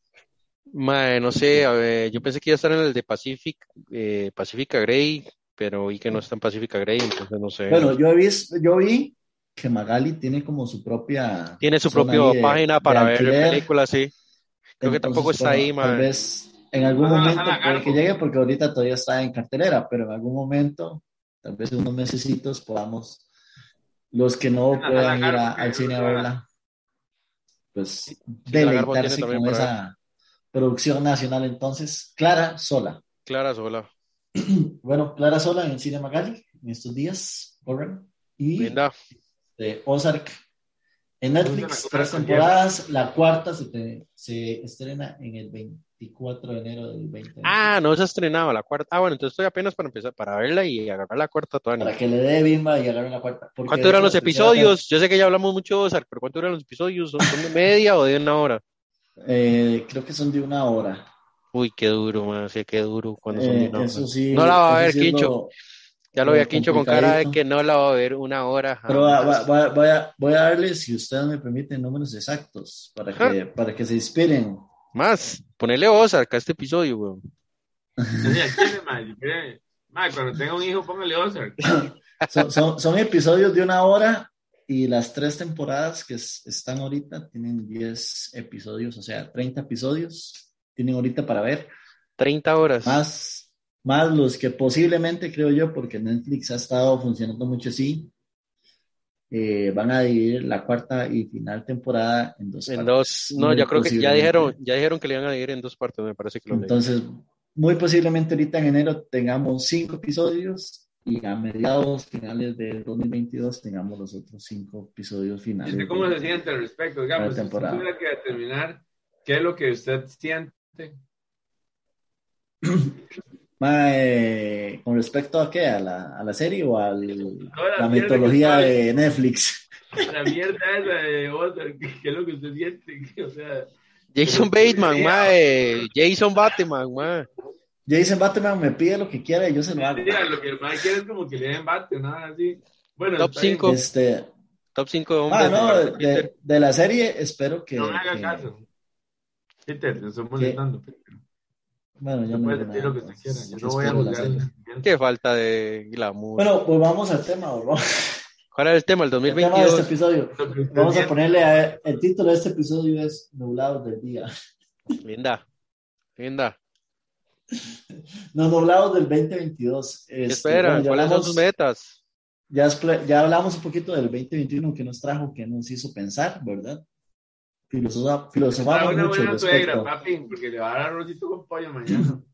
Mae, no sé, a ver, yo pensé que iba a estar en el de Pacific, eh, Pacifica Grey, pero vi que no está en Pacifica Grey, entonces no sé. Bueno, yo he visto, yo vi que Magali tiene como su propia Tiene su propia de- página de para ver películas, sí. Creo que tampoco está bueno, ahí, Tal mae. vez en algún momento puede que llegue, porque ahorita todavía está en cartelera, pero en algún momento, tal vez en unos mesecitos, podamos los que no puedan ir a- al cine a verla, pues tiene deleitarse con esa producción nacional. Entonces, Clara Sola. Clara Sola. Bueno, Clara Sola en el Cine Magali en estos corren. Y Linda. de Ozark en Netflix, tres temporadas. La cuarta se, te- se estrena en el 24 de enero del 20. Ah, no se ha estrenado la cuarta. Ah, bueno, entonces estoy apenas para empezar, para verla y agarrar la cuarta todavía. Para que le dé bimba y agarren la cuarta. Porque ¿Cuánto duran los episodios? Yo sé que ya hablamos mucho de Ozark, pero ¿cuánto duran los episodios? ¿Son, son de media o de una hora? Eh, creo que son de una hora. Uy, qué duro, man, sí, qué duro cuando son de Eh, una hora. eso sí. No la va a ver, Quincho. lo- Ya lo vi a Quincho con cara de que no la va a ver una hora. Pero va- jamás. va- va- voy, a, voy a darle, si ustedes me permiten, números exactos para que, para que se inspiren. Más, ponerle Ozark a este episodio, weón. Cuando tenga un hijo, póngale Ozark. Son, son, son episodios de una hora y las tres temporadas que es- están ahorita tienen 10 episodios, o sea, 30 episodios tienen ahorita para ver. 30 horas. Más, más los que posiblemente, creo yo, porque Netflix ha estado funcionando mucho así, eh, van a dividir la cuarta y final temporada en dos En partes. dos, no, Muy ya creo que ya dijeron, ya dijeron que le iban a dividir en dos partes, me parece que lo leí. Entonces, muy posiblemente ahorita en enero tengamos cinco episodios y a mediados finales de 2022 tengamos los otros cinco episodios ¿Y finales. usted cómo de- se siente al respecto? Digamos, si usted temporada. tuviera que determinar qué es lo que usted siente. Ma, eh, con respecto a qué, a la, a la serie o a la metodología que de Netflix. La mierda esa de Ozark, ¿qué es lo que usted siente? O sea, Jason Bateman, mae, Jason Bateman, mae. Jason Bateman me pide lo que quiera y yo se lo hago. mira, lo que el mae quiere es como que le den bate, nada así. Bueno, Top está bien. cinco. Este, Top 5 de ah, hombres. no, de- de, de la serie espero que, No me haga que- caso. Peter, no estoy molestando. Peter. Bueno, ya puede decir lo que usted quiera. Yo ¿Qué no voy a juzgar los. Qué falta de glamour. Bueno, pues vamos al tema, bro. ¿Cuál era el tema? El El tema de este 2022. episodio. Vamos a ponerle a, el título de este episodio es Nublados del Día. Linda. Linda. No, Nublados del 2022. ¿Qué Este, esperan? bueno, ya ¿Cuáles son hablamos- sus metas? Ya, ya hablamos un poquito del 2021 que nos trajo, que nos hizo pensar, ¿verdad? Filosofa- filosofamos una mucho buena al suegra, respecto. papi, porque le va a dar arrocito con pollo mañana.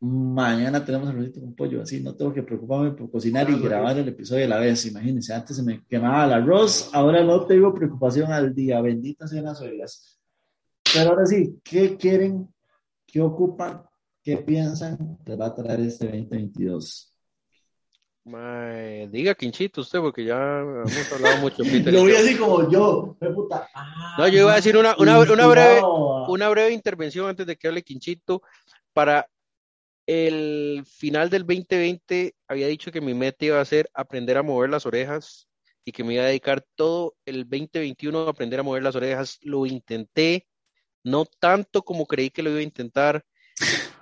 Mañana tenemos arrocito con pollo, así no tengo que preocuparme por cocinar y bueno. grabar el episodio a la vez. Imagínense, antes se me quemaba el arroz, ahora no tengo preocupación al día. Benditas sean las suegras. Pero ahora sí, ¿qué quieren? ¿Qué ocupan? ¿Qué piensan? Les va a traer este 2022. Diga Quinchito usted, porque ya hemos hablado mucho, Peter. Lo vi yo. así como yo, puta. Ah, No, yo iba a decir una, una, una breve, a- una breve intervención antes de que hable Quinchito. Para el final del 2020 había dicho que mi meta iba a ser aprender a mover las orejas y que me iba a dedicar todo el 2021 a aprender a mover las orejas. Lo intenté, no tanto como creí que lo iba a intentar.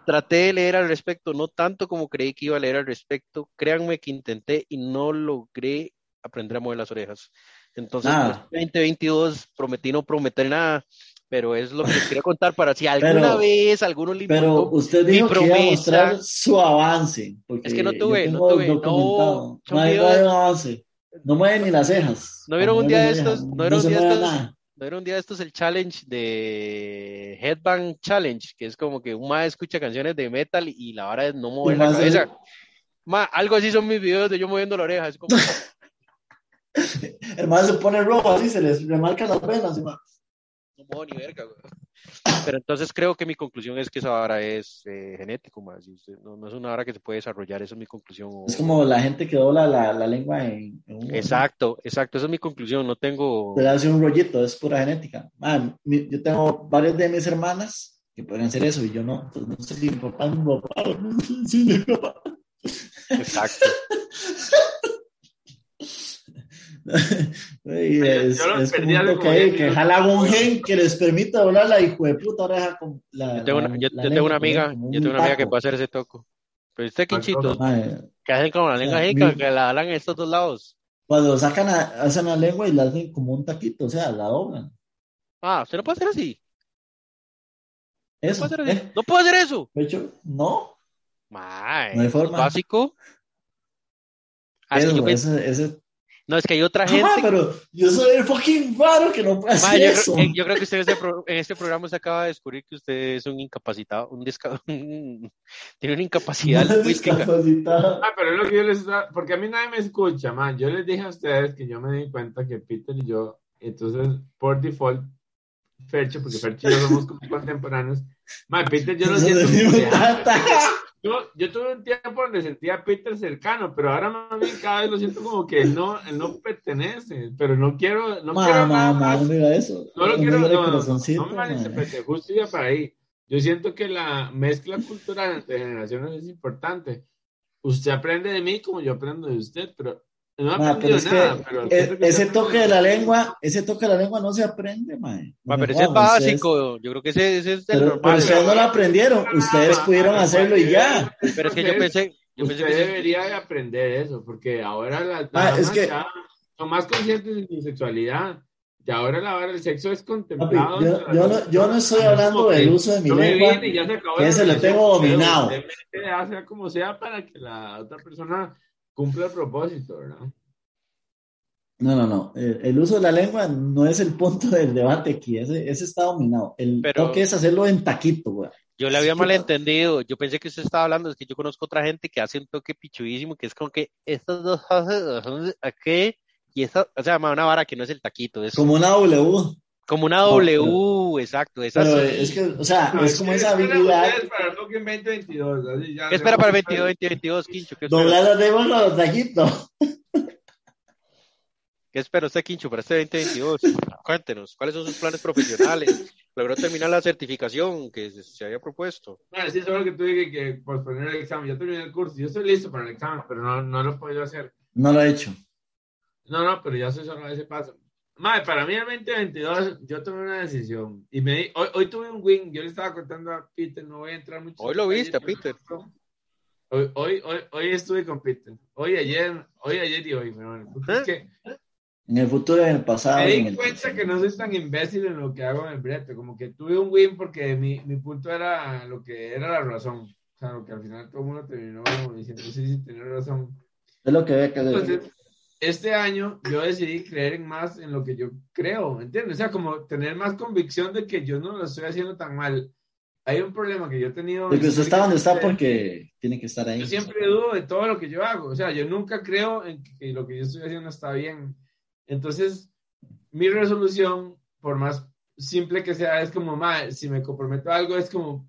Traté de leer al respecto, no tanto como creí que iba a leer al respecto. Créanme que intenté y no logré aprender a mover las orejas. Entonces, Ah. pues, 2022 prometí no prometer nada, pero es lo que les quería contar para si alguna Pero- vez alguno le Pero usted dijo que iba a promesa. mostrar su avance. Porque Es que no tuve, no tuve, no, son No hay, no hay avance. No mueve ni las cejas. ¿No vieron un día de estos? ¿No vieron un día de estos? ¿No era un día de estos el challenge de Headbang Challenge? Que es como que un ma escucha canciones de metal y la vara es no mover la cabeza. el- Ma, algo así son mis videos de yo moviendo la oreja. Es como, El man se pone rojo así, se les remarcan las venas. y ma- no muevo ni verga, güey. Pero entonces creo que mi conclusión es que esa vara es eh, genético, más. No, no es una vara que se puede desarrollar, esa es mi conclusión. O- Es como la gente que dobla la, la lengua en, en un. Exacto, exacto, esa es mi conclusión. No tengo. Te hace un rollito, es pura genética. Man, mi- yo tengo varias de mis hermanas que pueden hacer eso y yo no. Entonces no sé si mi papá es mi papá. Mi papá. Exacto. Güey, Yo- es, yo lo es como perdí un toque como ahí, 10 que minutos. jala un gen que les permita doblar la hijo de puta oreja con la. Yo tengo una, la- yo, la yo tengo una amiga, un yo tengo una amiga que puede hacer ese toco. Pero usted, Quinchito, que hacen como la lengua mi- que, la hablan en estos dos lados. Cuando sacan, a- hacen la lengua y la hacen como un taquito, o sea, la doblan. Ah, usted no puede hacer así. No Eso, puede hacer. ¿eh? No puedo hacer eso. De hecho, no. No hay forma. básico. Así Eso, yo, pens- ese, ese- No, es que hay otra gente. Ah, pero yo soy el fucking raro que no puede hacer yo, eso. creo, eh, yo creo que usted en este, pro- en este programa se acaba de descubrir que usted es un incapacitado, un desca- un- tiene una incapacidad discapacitado. Ah, pero es lo que yo les estaba, porque a mí nadie me escucha, man. Yo les dije a ustedes que yo me di cuenta que Peter y yo, entonces, por default, Fercho, porque Fercho y yo somos como contemporáneos. Man, Peter yo lo siento Yo, yo tuve un tiempo donde sentía a Peter cercano, pero ahora más bien cada vez lo siento como que él no, él no pertenece, pero no quiero, no quiero Ma, nada ma, ma, más. no eso. No lo No quiero, no, no, no, me ma. malinterprete, justo iba para ahí. Yo siento que la mezcla cultural entre generaciones es importante. Usted aprende de mí como yo aprendo de usted, pero no he Ma, aprendido pero es que nada. pero e- siento que ese toque de la lengua, ese toque de la lengua no se aprende, mae. Ma, pero ese es jodan, ustedes- básico, yo creo que ese, ese es el Pero, pero normal. ustedes no lo aprendieron, ustedes pudieron hacerlo y ya. Pero es que yo pensé, yo pensé que debería de aprender eso, porque ahora las Ah, es que- ya son más conscientes de su sexualidad. Y ahora la hora del sexo es Papi, contemplado. yo, yo no, yo no estoy hablando del uso de mi lengua. se que ese lo tengo pero dominado. hace como sea para que la otra persona cumpla el propósito, ¿verdad? No, no, no. El, el uso de la lengua no es el punto del debate aquí. Ese, ese está dominado. El Pero- toque es hacerlo en taquito, güey. yo le había ¿Qué malentendido. Yo pensé que usted estaba hablando, es que yo conozco otra gente que hace un toque pichudísimo, que es como que estos dos son aquí y esta, o sea, una vara que no es el taquito, es Como una W. como una No, W, exacto, esa Pero es que, o sea, No, es como ¿qué esa habilidad. para el Token 2022? Así ya ¿Qué espera para el hacemos- 22, 2022, Quincho? Doblar con los. ¿Qué espera usted, Quincho, para este 2022? Cuéntenos, ¿cuáles son sus planes profesionales? ¿Logró terminar la certificación que se, se había propuesto? No, sí, solo que tuve que, que posponer el examen. Yo terminé el curso. Yo estoy listo para el examen, pero no, no lo he podido hacer. No lo he hecho. No, no, pero ya soy solo a ese paso. Madre, para mí el 2022 yo tomé una decisión. Y me di- hoy, hoy tuve un win. Yo le estaba contando a Peter, no voy a entrar mucho. Hoy lo viste, Peter. Hoy, hoy, hoy, hoy estuve con Peter. Hoy, ayer, hoy, ayer y hoy. En el futuro, en el pasado. me en di el cuenta que no soy tan imbécil en lo que hago en el brete. Como que tuve un win porque mi, mi punto era lo que era la razón. O sea, lo que al final todo el mundo terminó diciendo, sí, sí, tenés razón. Es lo que ve que Entonces, este año yo decidí creer en más en lo que yo creo, ¿entiendes? O sea, como tener más convicción de que yo no lo estoy haciendo tan mal. Hay un problema que yo he tenido. Porque usted está donde está porque tiene que estar ahí. Yo siempre dudo de todo lo que yo hago. O sea, yo nunca creo en que lo que yo estoy haciendo está bien. Entonces, mi resolución, por más simple que sea, es como, "Ma, si me comprometo a algo, es como,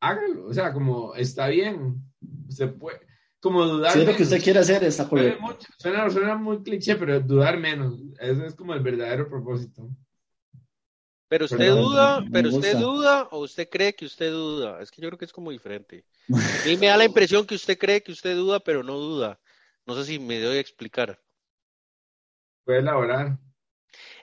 hágalo. O sea, como, está bien. Se puede, como dudar. Si es lo que usted quiere hacer, está Suena, mucho, suena, suena muy cliché, pero dudar menos. Ese es como el verdadero propósito. Pero usted Perdón, duda, me pero usted duda o usted cree que usted duda. Es que yo creo que es como diferente. A mí me da la impresión que usted cree que usted duda, pero no duda. No sé si me doy a explicar. Puede elaborar.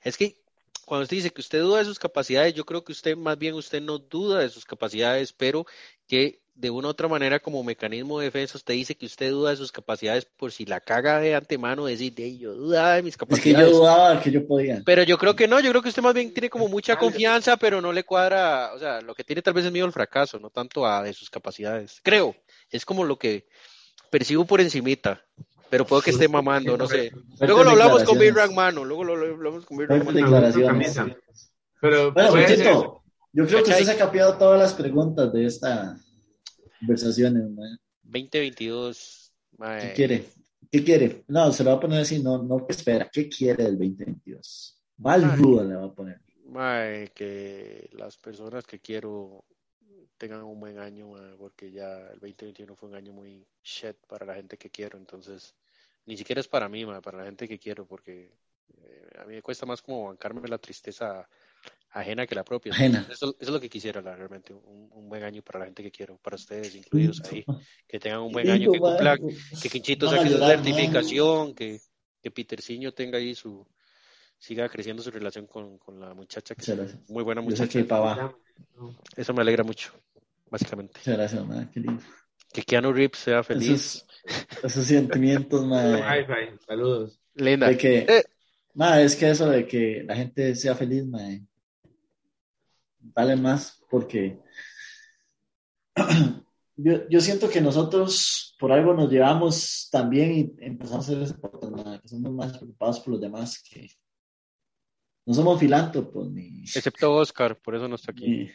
Es que cuando usted dice que usted duda de sus capacidades, yo creo que usted más bien usted no duda de sus capacidades, pero que de una u otra manera como mecanismo de defensa usted dice que usted duda de sus capacidades por si la caga de antemano, decir, "De, yo dudaba de mis Es que capacidades. yo dudaba que yo podía. Pero yo creo que no, yo creo que usted más bien tiene como mucha confianza, pero no le cuadra, o sea, lo que tiene tal vez es miedo al fracaso, no tanto a de sus capacidades. Creo, es como lo que percibo por encimita, pero puedo que esté mamando, no sé. Luego lo hablamos con Bill declaraciones. Mano, luego lo, hablamos con Bill Fuertes Mano. Pero Bueno, puede ser. Ponchito, yo creo que usted se ha capeado todas las preguntas de esta conversación. ¿no? 2022, mae, ¿Qué quiere? ¿Qué quiere? No, se lo va a poner así, no, no espera. ¿Qué quiere del 2022? Mal Ay. ruda le va a poner. mae, que las personas que quiero tengan un buen año, mae, porque ya el 2021 fue un año muy shit para la gente que quiero, entonces ni siquiera es para mí, mae, para la gente que quiero, porque eh, a mí me cuesta más como bancarme la tristeza ajena que la propia. Ajena. Eso, eso es lo que quisiera, la- realmente, un, un buen año para la gente que quiero, para ustedes incluidos ahí, que tengan un buen año, que cumpla, man. que Quinchito saque su man. certificación, que, que Peterciño tenga ahí su, siga creciendo su relación con, con la muchacha, que Muchas es gracias. muy buena muchacha. que para abajo. Eso me alegra mucho, básicamente. Muchas gracias, man. Qué lindo. Que Keanu Reeves sea feliz. Esos, esos sentimientos. Wi-Fi. Saludos. Linda. De que, Eh. es que eso de que la gente sea feliz, ma, vale más porque yo, yo siento que nosotros por algo nos llevamos también y empezamos a hacer madre, que somos más preocupados por los demás que no somos filántropos ni, Excepto Oscar, por eso no está aquí. ni-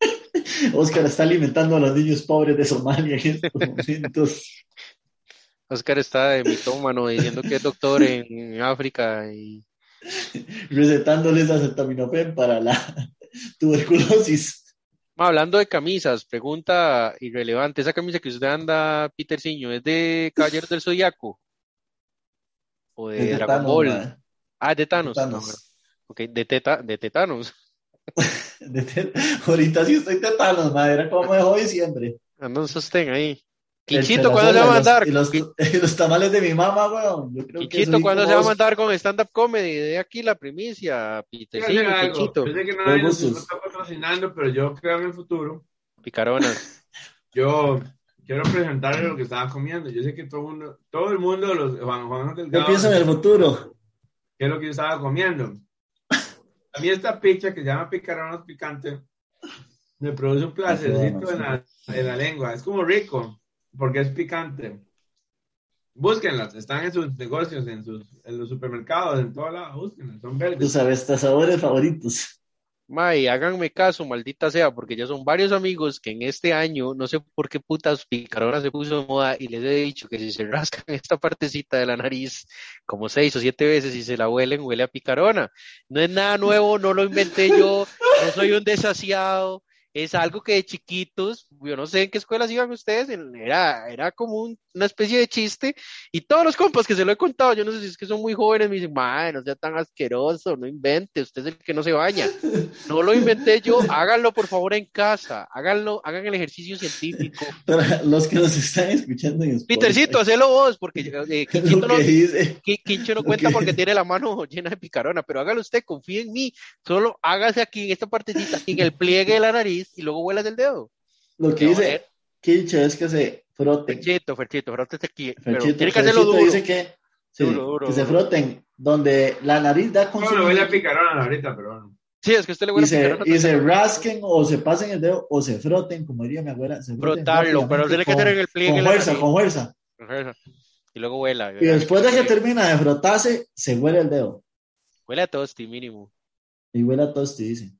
Oscar está alimentando a los niños pobres de Somalia en estos momentos. Oscar está de mitómano diciendo que es doctor en África y recetándoles acetaminofén para la tuberculosis. Hablando de camisas, pregunta irrelevante. Esa camisa que usted anda, Peter Ciño, ¿es de Caballeros del Zodiaco? ¿O de de Dragon Ball? Ah, de Thanos. Thanos. No, bueno. Ok, de, teta, de Tetanos. De te- Ahorita sí estoy tetanos, madre, era como me dejó diciembre. Anda un sostén ahí. El Quinchito, ¿cuándo se va a mandar? Y los, y los tamales de mi mamá, weón. Yo creo que Quinchito, soy ¿cuándo se va a mandar con stand-up comedy? De aquí la primicia, algo. Quinchito. Yo sé que nadie nos está patrocinando, pero yo creo en el futuro. Picaronas. Yo quiero presentarles lo que estaba comiendo. Yo sé que todo el mundo, todo el mundo, los Juan Juan Delgado, Yo pienso en el futuro. qué es lo que yo estaba comiendo. A mí esta pizza que se llama picaronas picante me produce un placercito en la, en la lengua. Es como rico, porque es picante. Búsquenlas, están en sus negocios, en, sus, en los supermercados, en todos lados, búsquenlas, son Tú verdes. sabes, tus sabores favoritos. May, háganme caso, maldita sea, porque ya son varios amigos que en este año, no sé por qué putas picarona se puso de moda y les he dicho que si se rascan esta partecita de la nariz como seis o siete veces y se la huelen, huele a picarona. No es nada nuevo, no lo inventé yo, no soy un desasiado, es algo que de chiquitos, yo no sé en qué escuelas iban ustedes, era, era como un- una especie de chiste y todos los compas que se lo he contado, yo no sé si es que son muy jóvenes, me dicen, "Mae, no sea tan asqueroso, no invente, usted es el que no se baña. No lo inventé yo, háganlo por favor en casa, háganlo, hagan el ejercicio científico. Para los que nos están escuchando en Spotify, Petercito, hacelo vos, porque eh, no, Qui- Quincho no cuenta que- porque tiene la mano llena de picarona, pero hágalo usted, confíe en mí, solo hágase aquí en esta partecita, en el pliegue de la nariz y luego huelas el dedo. lo que dice. Kicho es que se froten. Ferchito, Ferchito, frótese aquí, pero Ferchito, tiene que hacerlo duro. dice que, sí, Duro, duro, que se duro. froten donde la nariz da con No, me huele a picarona ahorita, pero bueno. Sí, es que usted le huele y a se, y se rasquen o se pasen el dedo o se froten, como diría mi abuela. Se froten Frotarlo, pero tiene que hacer en el pliegue Con fuerza, con fuerza. Y luego huela. Y después de que termina de frotarse, se huele el dedo. Huele a tosti mínimo. Y huele a tosti, dice.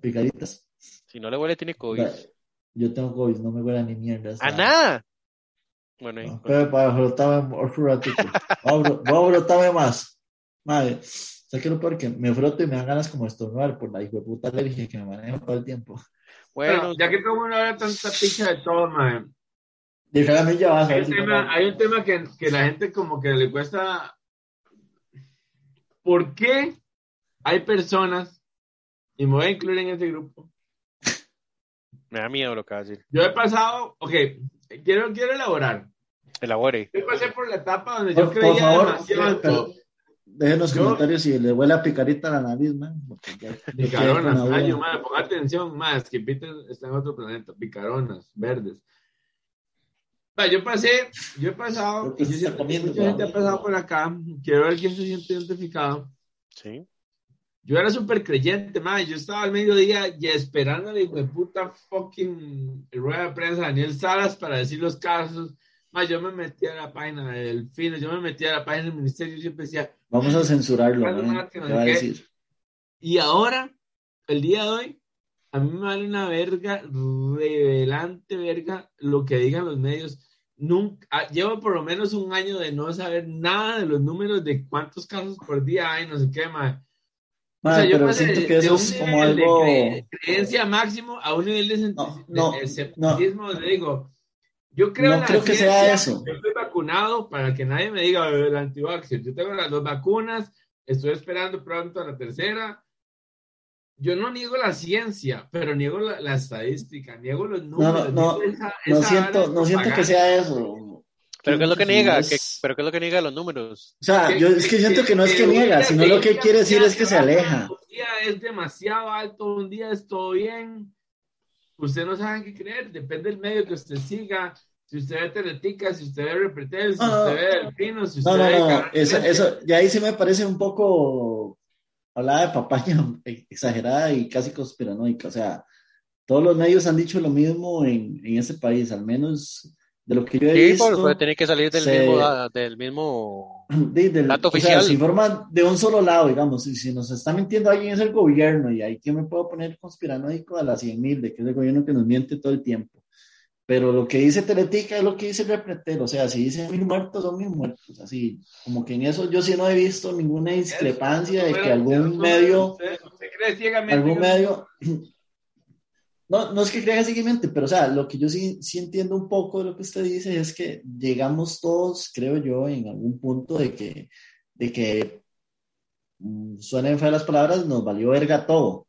Picaditas. Si no le huele, tiene COVID. Yo tengo COVID, no me huele a ni mierda. ¡A nada! Bueno, ahí, No, pero para frotarme otro ratito. Voy a frotarme más. Madre, ¿sabes qué es lo peor? Que me froto y me dan ganas como de estornudar por la hijo de puta alergia que me maneja todo el tiempo. bueno, ya que todo el mundo habla tanta picha de todo, Y realmente ya vas a hay ver un si tema, no- hay un tema que, que la gente como que le cuesta. ¿Por qué hay personas, y me voy a incluir en ese grupo? Me da miedo lo que va a decir. Yo he pasado, ok, quiero, quiero elaborar. Elabore. Yo pasé por la etapa donde yo Por, por creía favor, demasiado pero- dejen los Yo- comentarios si le huele a picarita a la nariz, man. ya- Picaronas, duda. madre, ponga atención más, que Peter está en otro planeta, picaronas, verdes. Yo pasé, yo he pasado, yo siento comiendo, mucha gente ha pasado por acá, quiero ver quién se siente identificado. Sí. Yo era súper creyente, madre, yo estaba al mediodía y esperando a la hijo de puta fucking rueda de prensa Daniel Salas para decir los casos. Madre, yo me metí a la página del FINO, yo me metí a la página del ministerio y siempre decía, Vamos a censurarlo, no ¿Qué sé va a qué. decir? Y ahora, el día de hoy, a mí me vale una verga, revelante verga, lo que digan los medios. Nunca, ah, llevo por lo menos un año de no saber nada de los números de cuántos casos por día hay, no sé qué, mae. O sea, Man, yo pero pasé siento que eso es como de algo. cre- creencia máximo a un nivel de, No, no, de escepticismo, donde digo, yo creo No la creo que sea eso. Yo estoy vacunado para que nadie me diga "Eh, el antivaxxer. Yo tengo las dos vacunas, estoy esperando pronto la tercera. Yo no niego la ciencia, pero niego la, la estadística, niego los No, números. no, no, niego esa- no esa siento, no siento que sea eso. ¿Pero qué es lo que niega? es- ¿Qué- ¿Pero qué es lo que niega los números? O sea, yo es que siento que no es que niega, sino se lo que quiere decir es que se aleja. Un día es demasiado alto, un día es todo bien. Usted no sabe qué creer, depende del medio que usted siga. Si usted ve Teletica, si usted ve Repretel, si No, no. usted ve Delfino, si usted No, no, ve no, eso, 13. eso, ya ahí sí me parece un poco hablada de papaña exagerada y casi conspiranoica. O sea, todos los medios han dicho lo mismo en, en ese país, al menos de lo que yo he Sí, visto. pues puede tener que salir del se- mismo, da- del mismo de- del- dato o sea, oficial. se informa de un solo lado, digamos. Y si nos está mintiendo alguien es el gobierno, y ahí que me puedo poner conspiranoico a las 100 mil, de que es el gobierno que nos miente todo el tiempo. Pero lo que dice Teletica es lo que dice el repretero. O sea, si dice mil muertos, son mil muertos. Así, como que en eso yo sí no he visto ninguna discrepancia de que algún medio Usted, usted cree ciegamente. algún que- medio. No, no es que crea seguimiento, pero o sea, lo que yo sí, sí entiendo un poco de lo que usted dice es que llegamos todos, creo yo, en algún punto de que, de que mm, suenen feas las palabras, nos valió verga todo.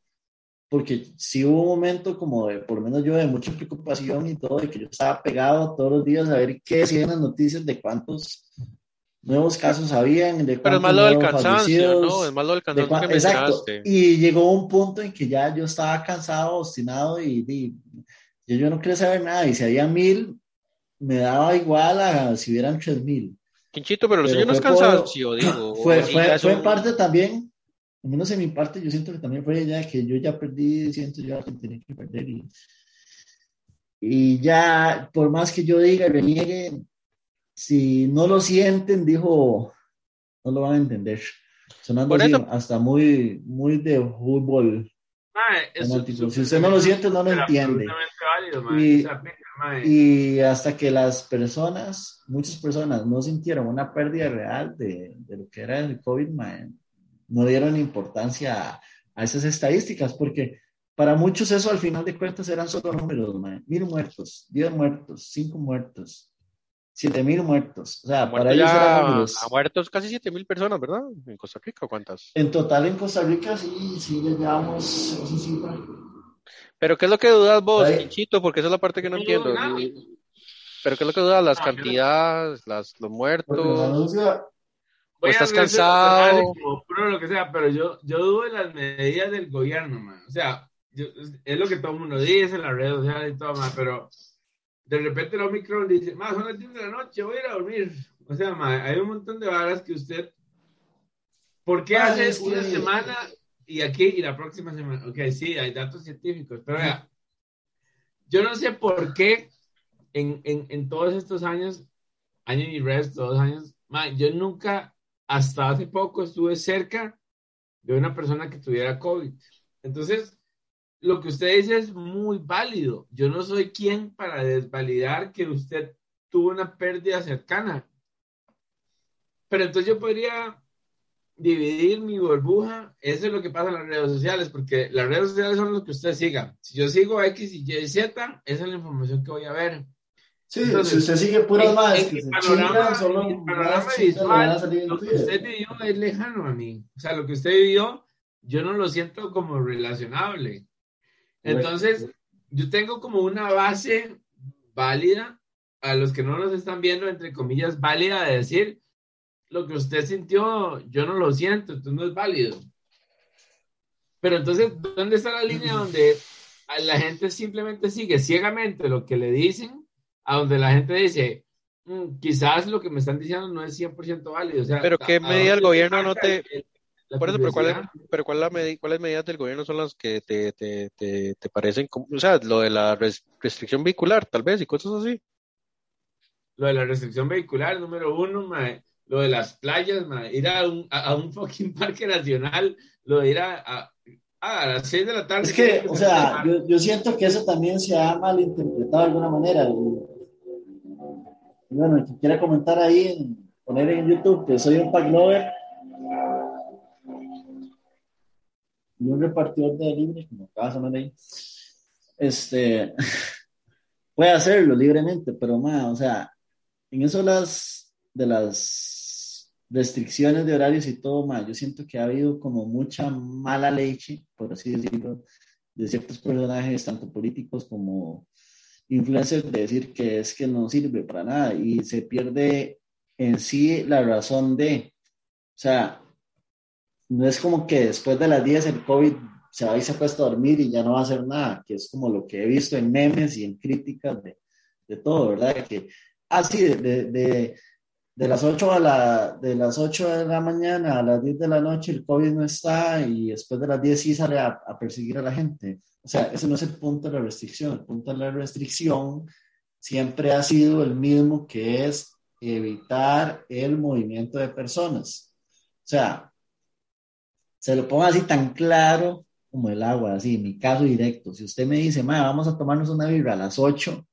Porque sí hubo un momento como de, por lo menos yo, de mucha preocupación y todo, de que yo estaba pegado todos los días a ver qué decían las noticias de cuántos nuevos casos habían, de Pero es más lo del cansancio, fallecidos. ¿no? Es más lo del De cansancio que Exacto. Y llegó un punto en que ya yo estaba cansado, obstinado y, y yo, yo no quería saber nada. Y si había mil, me daba igual a si hubieran tres mil. Quinchito, pero Pero suyo no es fue por- cansancio, digo. Fue, fue, ya fue en parte también, al menos en mi parte, yo siento que también fue ya que yo ya perdí, siento yo que tenía que perder. Y, y ya, por más que yo diga, reniegue, si no lo sienten, dijo, no lo van a entender. Sonando así, eso- hasta muy, muy de fútbol. Mae, es fanático. su- Si usted no lo siente, no lo entiende. válido, mae. Y- mae. Y hasta que las personas, muchas personas, no sintieron una pérdida real de, de lo que era el COVID, no dieron importancia a, a esas estadísticas, porque para muchos eso al final de cuentas eran solo números, mil muertos, diez muertos, cinco muertos, siete mil muertos. O sea, para ellos números. ha muerto casi 7 mil personas, ¿verdad? En Costa Rica, ¿cuántas? En total en Costa Rica sí, sí ya llevamos esa cifra. Pero ¿qué es lo que dudas vos, Quinchito? Porque esa es la parte que no No, entiendo. Pero ¿qué es lo que dudas? Las no- cantidades, las, los muertos. a estás cansado. pro, lo que sea, pero yo, yo dudo de las medidas del gobierno, man. O sea, yo- es lo que todo el mundo dice en las redes sociales y todo, man, pero de repente el Omicron dice, más son las 10 de la noche, voy a ir a dormir. O sea, man, hay un montón de varas que usted... ¿Por qué hace que- una semana y aquí y la próxima semana? Ok, sí, hay datos científicos, pero vea, yo no sé por qué en, en, en todos estos años, año y resto, dos años, man, yo nunca, hasta hace poco, estuve cerca de una persona que tuviera COVID. Entonces, lo que usted dice es muy válido. Yo no soy quien para desvalidar que usted tuvo una pérdida cercana. Pero entonces yo podría dividir mi burbuja. Eso es lo que pasa en las redes sociales, porque las redes sociales son lo que usted siga. Si yo sigo X y Y, Z, esa es la información que voy a ver. Sí, Entonces, si usted sigue puras más panorama- solo panorama visual, lo que usted vivió es lejano a mí. O sea, lo que usted vivió, yo no lo siento como relacionable. Entonces, yo tengo como una base válida, a los que no nos están viendo, entre comillas, válida de decir, lo que usted sintió, yo no lo siento, entonces no es válido. Pero entonces, ¿dónde está la línea donde a la gente simplemente sigue ciegamente lo que le dicen, a donde la gente dice, "Mm, quizás lo que me están diciendo no es 100% válido? O sea, Pero ¿qué ¿a- a medida el gobierno no te- el- Por eso, pero ¿cuál es, pero cuál la cuáles medidas del gobierno son las que te, te, te, te parecen, como- o sea, lo de la res- restricción vehicular, tal vez, y cosas así? Lo de la restricción vehicular, número uno, mae. Lo de las playas, mae. Ir a un, a, a un fucking parque nacional. Lo de ir a, a, a las 6 de la tarde. Es que, o sea, yo, yo siento que eso también se ha malinterpretado de alguna manera. Y, y bueno, el que quiera comentar ahí, en- poner en YouTube que soy un pack lover y un repartidor de libre, como acaba de sonar ahí, este, puede hacerlo libremente, pero más, o sea, en eso las, de las restricciones de horarios y todo, más, yo siento que ha habido como mucha mala leche, por así decirlo, de ciertos personajes, tanto políticos como influencers, de decir que es que no sirve para nada y se pierde en sí la razón de, o sea, no es como que después de las 10 el COVID se va y se acuesta a dormir y ya no va a hacer nada, que es como lo que he visto en memes y en críticas de, de todo, ¿verdad? Que, ah, sí, de, de, de, de las 8 a la, de las 8 de la mañana a las 10 de la noche el COVID no está y después de las 10 sí sale a, a perseguir a la gente. O sea, ese no es el punto de la restricción. El punto de la restricción siempre ha sido el mismo, que es evitar el movimiento de personas. O sea, se lo pongo así tan claro como el agua, así, mi caso directo. Si usted me dice, ma, vamos a tomarnos una birra a las 8,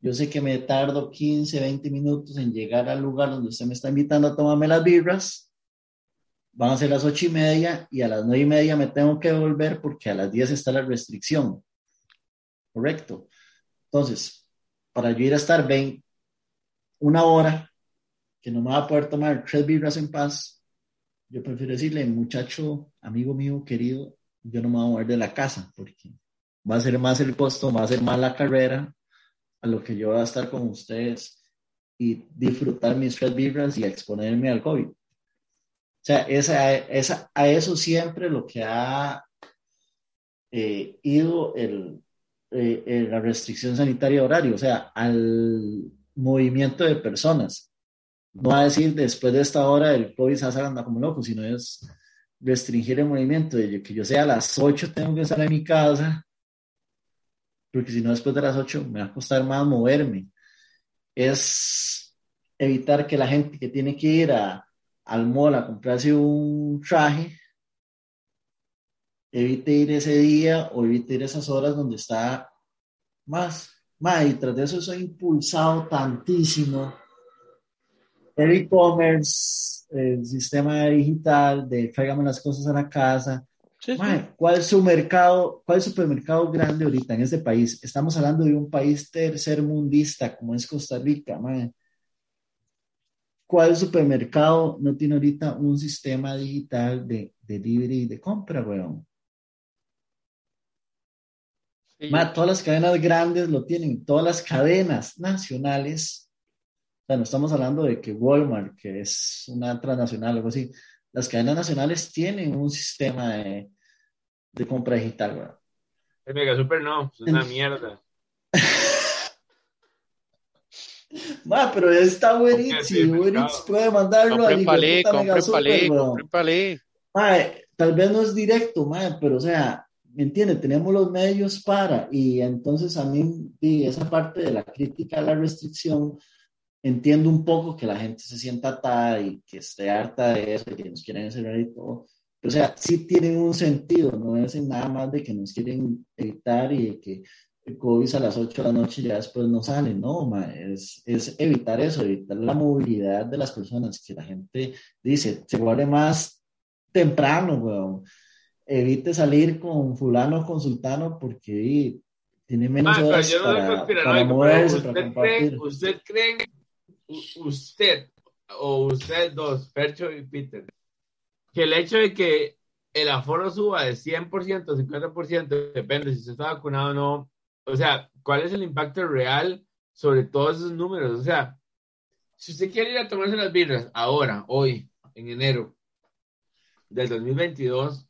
yo sé que me tardo 15, 20 minutos en llegar al lugar donde usted me está invitando a tomarme las birras. Van a ser las ocho y media y a las nueve y media me tengo que volver porque a las 10 está la restricción. Correcto. Entonces, para yo ir a estar 20, una hora, que no me va a poder tomar tres birras en paz, yo prefiero decirle, muchacho, amigo mío, querido, yo no me voy a mover de la casa porque va a ser más el costo, va a ser más la carrera a lo que yo voy a estar con ustedes y disfrutar mis tres birras y exponerme al COVID. O sea, esa, esa, a eso siempre lo que ha eh, ido el, eh, eh, la restricción sanitaria horario, o sea, al movimiento de personas. No va a decir después de esta hora el COVID se anda como loco, sino es restringir el movimiento, de que yo sea a las 8 tengo que estar en mi casa, porque si no después de las 8 me va a costar más moverme. Es evitar que la gente que tiene que ir a, al mall a comprarse un traje, evite ir ese día o evite ir esas horas donde está más. más y tras de eso soy impulsado tantísimo. El e-commerce, el sistema digital de tráigame las cosas a la casa, Sí, sí. Mae, ¿cuál es su mercado, cuál es el supermercado grande ahorita en este país? Estamos hablando de un país tercermundista como es Costa Rica. ¿Cuál supermercado no tiene ahorita un sistema digital de, de delivery y de compra, weón? Sí. Todas las cadenas grandes lo tienen, todas las cadenas nacionales. O sea, no estamos hablando de que Walmart, que es una transnacional o algo así, las cadenas nacionales tienen un sistema de, de compra digital, weón. El Mega Super no, es una mierda. Ma, pero está buenísimo. Eats puede mandarlo a palé, palé, palé. Mae, tal vez no es directo, mae, pero o sea, ¿me entiende? Tenemos los medios para, y entonces a mí, y esa parte de la crítica a la restricción, entiendo un poco que la gente se sienta atada y que esté harta de eso, y que nos quieren encerrar y todo, pero o sea, sí tienen un sentido, no es nada más de que nos quieren evitar y de que el COVID a las 8 de la noche ya después no sale, no, mae, es, es evitar eso, evitar la movilidad de las personas, que la gente dice, se guarde más temprano, weón. Evite salir con fulano o con sultano porque tiene menos Ma, horas yo no para, para moverse, para ¿usted cree, compartir. usted cree, usted o usted dos, Percho y Peter, que el hecho de que el aforo suba de 100%, 50%, depende si usted está vacunado o no, o sea, ¿cuál es el impacto real sobre todos esos números? O sea, si usted quiere ir a tomarse las birras ahora, hoy, en enero del 2022,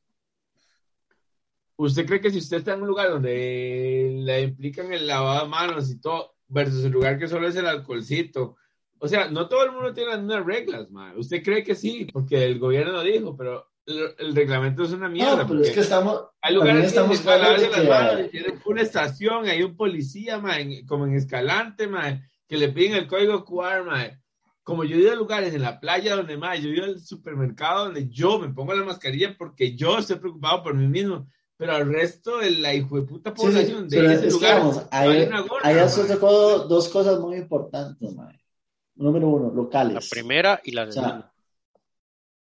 ¿usted cree que si usted está en un lugar donde le implican el lavado de manos y todo, versus el lugar que solo es el alcoholcito? O sea, no todo el mundo tiene las mismas reglas, ma. Usted cree que sí, porque el gobierno lo dijo, pero el, el reglamento es una mierda. No, pero es que estamos, hay lugares estamos que de las que- manos tienen una estación, hay un policía, ma, en- como en Escalante, ma, que le piden el código QR, ma. Como yo he ido a lugares en la playa donde, ma, yo he ido al supermercado donde yo me pongo la mascarilla porque yo estoy preocupado por mí mismo, pero al resto de la hijo de puta Sí, sí, población de ese lugar, una gorra, ahí ma. has tocado dos cosas muy importantes, mae. Número uno, locales. La primera y la O segunda. sea,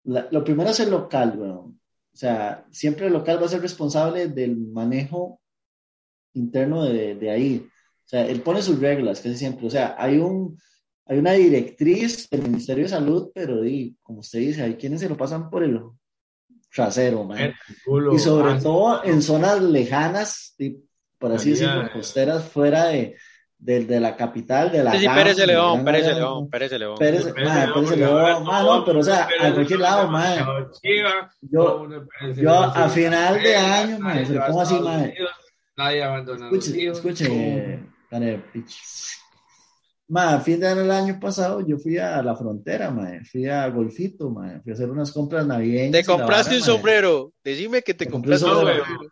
la- lo primero es el local, weón. O sea, siempre el local va a ser responsable del manejo interno de, de ahí. O sea, él pone sus reglas, casi siempre. O sea, hay un, hay una directriz del Ministerio de Salud, pero di, como usted dice, hay quienes se lo pasan por el trasero, man. El culo, Y sobre todo en zonas lejanas, di, por así decirlo, costeras fuera de, de, de la capital, de la Sí, sí, Pérez de de León, Pérez de León, Pérez de León. Pérez, de León, no, pero o sea, Pérez a de cualquier lado, chiva, Yo, a final de año, mae, se lo pongo así. Unidos, Nadie abandona Escuche, escuche. Ma, a fin de año el año pasado yo fui a la frontera, ma, fui a Golfito, ma, fui a hacer unas compras navideñas. Te compraste vara, un ma. sombrero. Decime que te compraste un un sombrero. sombrero.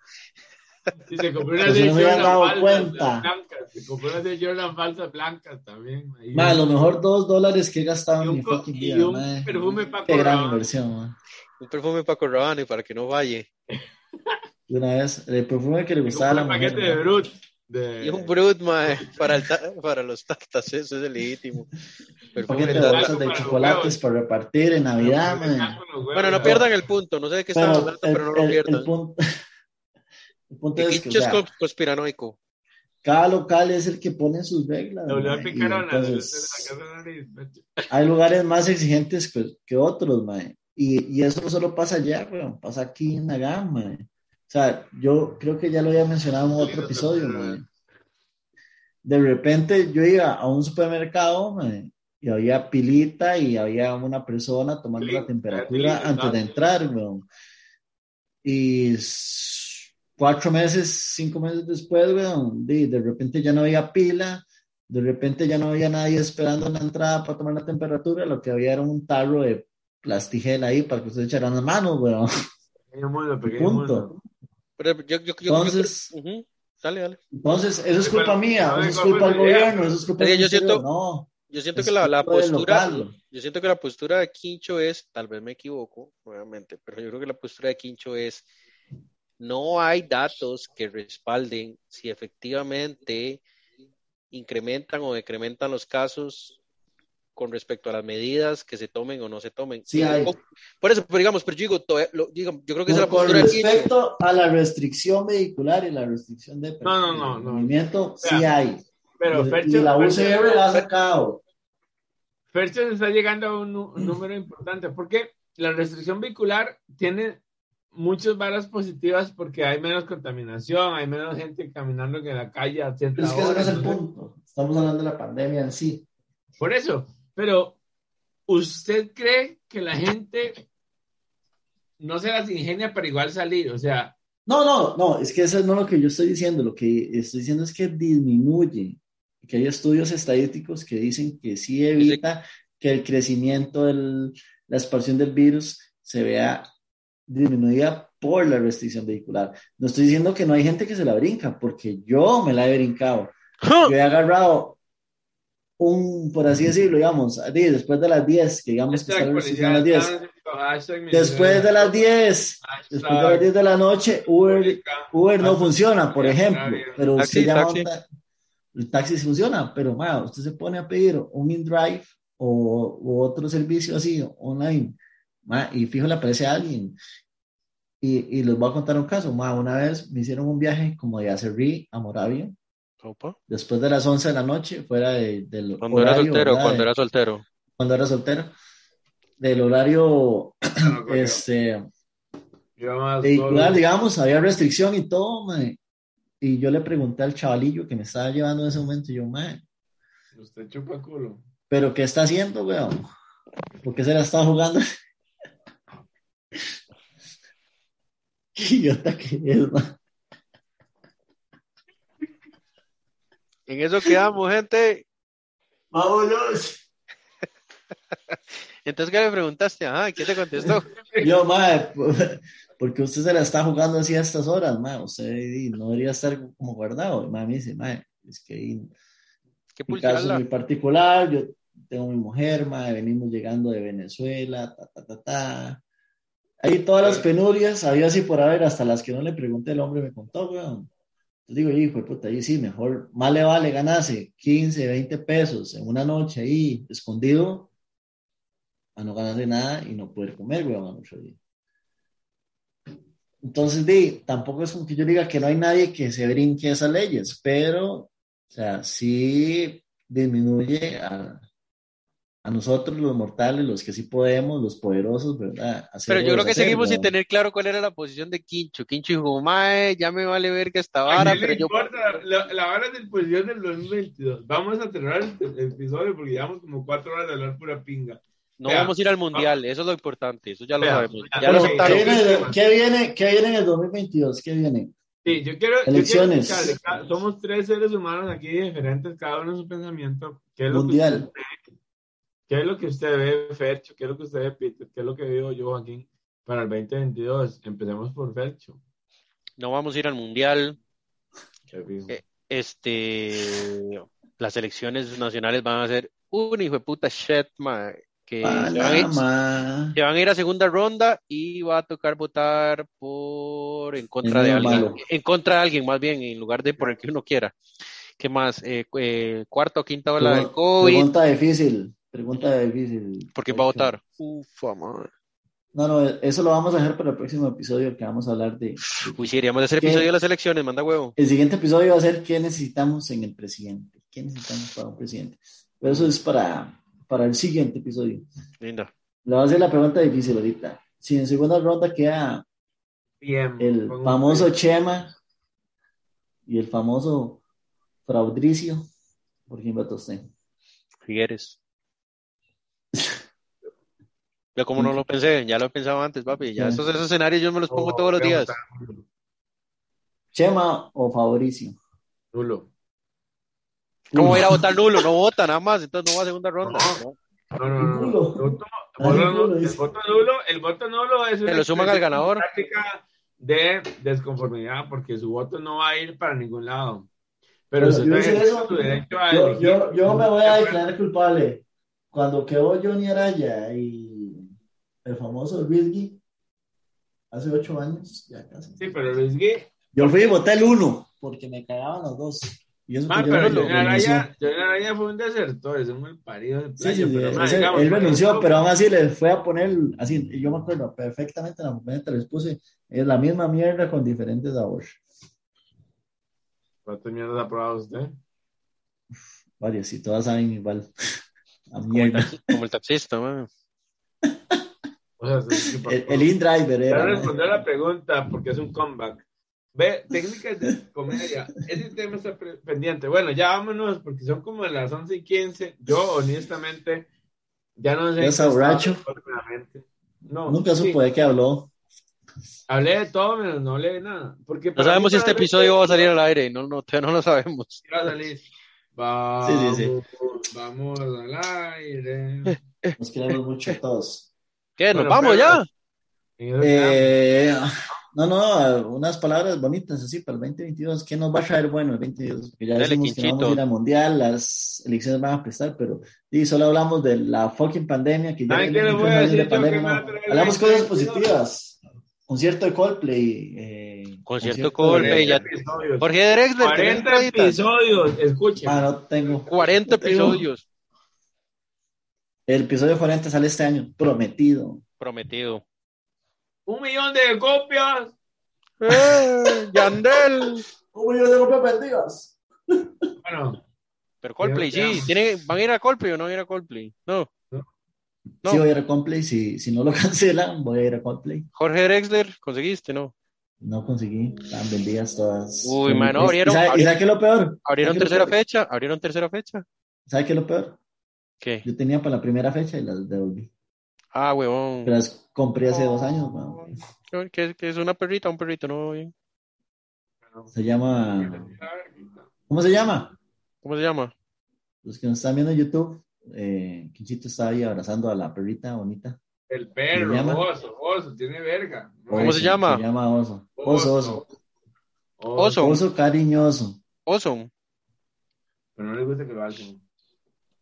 Y se compró una Pues de no me había Jordan dado falsas cuenta. blancas. Se compró una de Jordan falsas blancas también. Ma, lo mejor dos dólares que he gastado Y en un mi fucking y vida, un ma. perfume Paco Qué gran inversión, ma. Un perfume Paco Rabanne para que no falle. De una vez, el perfume que le gustaba a la un mujer. paquete de. Brut. De... Y un Brut, mae, para, el ta- para los tartas, eso es legítimo. Un paquete de de bolsas chocolates para repartir en Navidad, Bueno, no pierdan el punto. No sé de qué estamos hablando, pero no lo el- el pierdan. punto, el punto es que, o sea, cons- conspiranoico. cada local es el que pone sus reglas. Le volvió a ma, y picar a la de entonces- la casa de nariz. hay lugares más exigentes que, que otros, mae. Y, y eso no solo pasa allá, weón, pasa aquí en Nagán, mae. O sea, yo creo que ya lo había mencionado en otro episodio, mae. De repente yo iba a un supermercado, mae, y había pilita y había una persona tomando la temperatura antes de entrar, weón. Y cuatro meses, cinco meses después, weón, de, de repente ya no había pila, de repente ya no había nadie esperando en la entrada para tomar la temperatura, lo que había era un tarro de plastigel ahí para que ustedes echaran las manos, weón. Pequeño mundo, pequeño. Punto. Pero yo, yo, yo, yo- Entonces, Ujú. Dale, dale. entonces, eso es culpa mía, eso es culpa del gobierno, eso es culpa del yo siento- No, Yo siento que la, la postura, yo siento que la postura de Quincho es, tal vez me equivoco, obviamente, pero yo creo que la postura de Quincho es, no hay datos que respalden si efectivamente incrementan o decrementan los casos con respecto a las medidas que se tomen o no se tomen. Sí hay. Por eso, pero digamos, pero yo digo, to- lo- digo, yo creo que es la Con respecto a la restricción vehicular y la restricción de No, no, no, no. movimiento, sí hay. Pero y, Fercho, y la Fercho- UCR la ha sacado. Fercho está llegando a un número importante porque la restricción vehicular tiene muchas varas positivas porque hay menos contaminación, hay menos gente caminando en la calle a cierta Pero es que ese no hora, es el punto. Estamos hablando de la pandemia en sí. Por eso, pero ¿usted cree que la gente no se las ingenia para igual salir? O sea, No, no, no, es que eso no es lo que yo estoy diciendo. Lo que estoy diciendo es que disminuye. Que hay estudios estadísticos que dicen que sí evita que el crecimiento, del, la expansión del virus se vea disminuida por la restricción vehicular. No estoy diciendo que no hay gente que se la brinca, porque yo me la he brincado. Yo he agarrado un, por así decirlo, digamos, di- después de las 10, que digamos que está la restricción a las 10. Después de las 10, después de las 10 de la noche, Uber, Uber no funciona, por ejemplo, pero Taxi, usted llama el taxi funciona, pero ma, usted se pone a pedir un InDrive o, o otro servicio así online, ma, y fijo le aparece a alguien. Y, y les voy a contar un caso, ma, una vez me hicieron un viaje como de Acerrí a Moravia, Opa. después de las 11 de la noche, fuera de- del Cuando era horario, soltero, ¿verdad? cuando De- era soltero. cuando era soltero, del horario este, vehicular, digamos, había restricción y todo, mae. Y yo le pregunté al chavalillo que me estaba llevando en ese momento, y yo, mae, Usted chupa culo. ¿pero qué está haciendo, weón? ¿Por qué se la está jugando? Qué idiota que es. En eso quedamos, gente. ¡Vámonos! Entonces, ¿qué le preguntaste? Ajá, ¿y ¿qué te contestó? Yo, mae, porque usted se la está jugando así a estas horas, mae. Usted no debería estar como guardado. Y me dice, mae, es que di, ¿Qué mi caso es muy particular, yo tengo mi mujer, mae, venimos llegando de Venezuela, ta, ta, ta, ta. Ahí todas las penurias, había así por haber, hasta las que no le pregunté, el hombre me contó, weón. Entonces digo, hijo de puta, ahí sí, mejor, más le vale ganarse 15, 20 pesos en una noche ahí, escondido, a no ganarse nada y no poder comer, weón, al otro día. Entonces, di, tampoco es como que yo diga que no hay nadie que se brinque esas leyes, pero, o sea, sí disminuye a, a nosotros los mortales, los que sí podemos, los poderosos, ¿verdad? Hacer Pero yo creo que seguimos sin tener claro cuál era la posición de Quincho. Quincho dijo, mae, ya me vale ver que esta ¿A vara, pero yo... importa? La, la vara del posición del 2022. Vamos a cerrar el, el episodio porque llevamos como cuatro horas de hablar pura pinga. No Vea. vamos a ir al mundial, eso es lo importante, eso ya lo Vea. sabemos. Vea. Ya lo Pero, ¿qué, viene, ¿qué, viene, ¿Qué viene en el 2022? ¿Qué viene? Sí, yo quiero, yo quiero Elecciones. somos tres seres humanos aquí diferentes, cada uno en su pensamiento. ¿Qué es lo Mundial. Que ¿Qué es lo que usted ve, Fercho? ¿Qué es lo que usted ve, Peter? ¿Qué es lo que veo yo, Joaquín, para el 2022? Empecemos por Fercho. No vamos a ir al mundial. Eh, Este, las elecciones nacionales van a ser un hijo de puta shit, ma, que se van, a ir, Panamá. se van a ir a segunda ronda y va a tocar votar por en contra de alguien, malo. en contra de alguien más bien, en lugar de por el que uno quiera. ¿Qué más? Eh, eh, cuarta o quinta ola del COVID. Pregunta difícil. Pregunta difícil. ¿Por quién va a votar? Ufa, madre. No, no, eso lo vamos a dejar para el próximo episodio que vamos a hablar de. Uy, sí, deberíamos de hacer ¿Qué? episodio de las elecciones, manda huevo. El siguiente episodio va a ser qué necesitamos en el presidente. ¿Qué necesitamos para un presidente? Pero eso es para, para el siguiente episodio. Linda. Le voy a hacer la pregunta difícil ahorita. Si en segunda ronda queda Bien. el famoso Chema y el famoso Fraudricio, ¿por quién vota usted? Figueres. Yo como no lo pensé, ya lo he pensado antes, papi. Ya Sí. esos, esos escenarios yo me los pongo No, todos los días. ¿Chema o Fabricio? Nulo. ¿Cómo ir a votar nulo? No vota nada más, entonces no va a segunda ronda. No. No, no, no. Voto, Ah, voto nulo, nulo- el voto nulo, el voto nulo es una lo suman al ganador. práctica de desconformidad porque su voto no va a ir para ningún lado. Pero Bueno, usted yo no eso. su derecho a Yo, elegir. yo, yo me voy a declarar culpable. Cuando quedó Johnny Araya y el famoso Rizky, hace ocho años, ya casi. Sí, pero Luis Gui, Yo fui y voté el uno, porque me cagaban los dos. Y eso Ah, pero renunció. Araya, Araya fue un desertor, es un mal parido de Sí, playa. sí, sí, pero, digamos, él renunció, pero aún así le fue a poner, así, yo me acuerdo perfectamente en la momento les puse, es la misma mierda con diferentes sabores. ¿Cuántas mierdas ha probado usted? Varias, y todas saben igual. Como el taxista, man. O sea, es que- El, el InDriver Ya era. respondió la pregunta porque es un comeback. Ve, técnicas de comedia. Ese tema está pendiente. Bueno, ya vámonos porque son como las 11 y 15. Yo, honestamente, ya no sé. ¿Ya en qué es borracho? No, Nunca sí, supo de qué habló. Hablé de todo, menos no hablé de nada. Porque No para sabemos si este episodio va a salir al aire, no, no, no lo sabemos. va a salir. Vamos, Sí, sí, vamos al aire. Nos queremos mucho todos. ¿Qué? ¿Nos Bueno, vamos pero- ya? Eh, no, no, unas palabras bonitas así para el 2022. ¿Qué nos va a traer bueno el 2022? Porque ya Dale, decimos que no vamos a ir Quinchito. al mundial, las elecciones van a prestar, pero sí, solo hablamos de la fucking pandemia. Que ya ¿Saben tenemos qué les voy a decir que pandemia, a Hablamos cosas 2022? positivas. Concierto de Coldplay. Eh, Concierto Coldplay, ya-. Jorge Drexler, ¿tenés 40 cuadritas? episodios, escuchen. Ah, no tengo. 40 no tengo. episodios. El episodio 40 sale este año, prometido. Prometido. Un millón de copias. ¡Eh! ¡Yandel! ¿Cómo yo tengo perdidas? Bueno, Pero Coldplay, sí. ¿Tienen, ¿Van a ir a Coldplay o no van a ir a Coldplay? No. No. Sí, voy a ir a Coldplay. Si, si no lo cancelan, voy a ir a Coldplay. Jorge Drexler, ¿conseguiste? No. No conseguí, estaban vendidas todas. Uy, mano, abrieron- ¿Y sabe, y abrieron- sabe qué es lo peor? ¿Abrieron ¿Sabe qué es lo tercera peor? fecha? ¿Abrieron tercera fecha? ¿Sabe qué es lo peor? ¿Qué? Yo tenía para la primera fecha y las devolví. Ah, huevón. Pero las compré hace dos años. weón. ¿Qué, qué es una perrita? Un perrito, no, bien. Se llama. ¿Cómo se llama? ¿Cómo se llama? Los que nos están viendo en YouTube, eh, Quinchito está ahí abrazando a la perrita bonita. el perro, oso, oso, tiene verga. ¿Cómo se llama? Se llama Oso. Oso, Oso. Oso. Oso cariñoso. Oso. Pero no le gusta que lo hacen.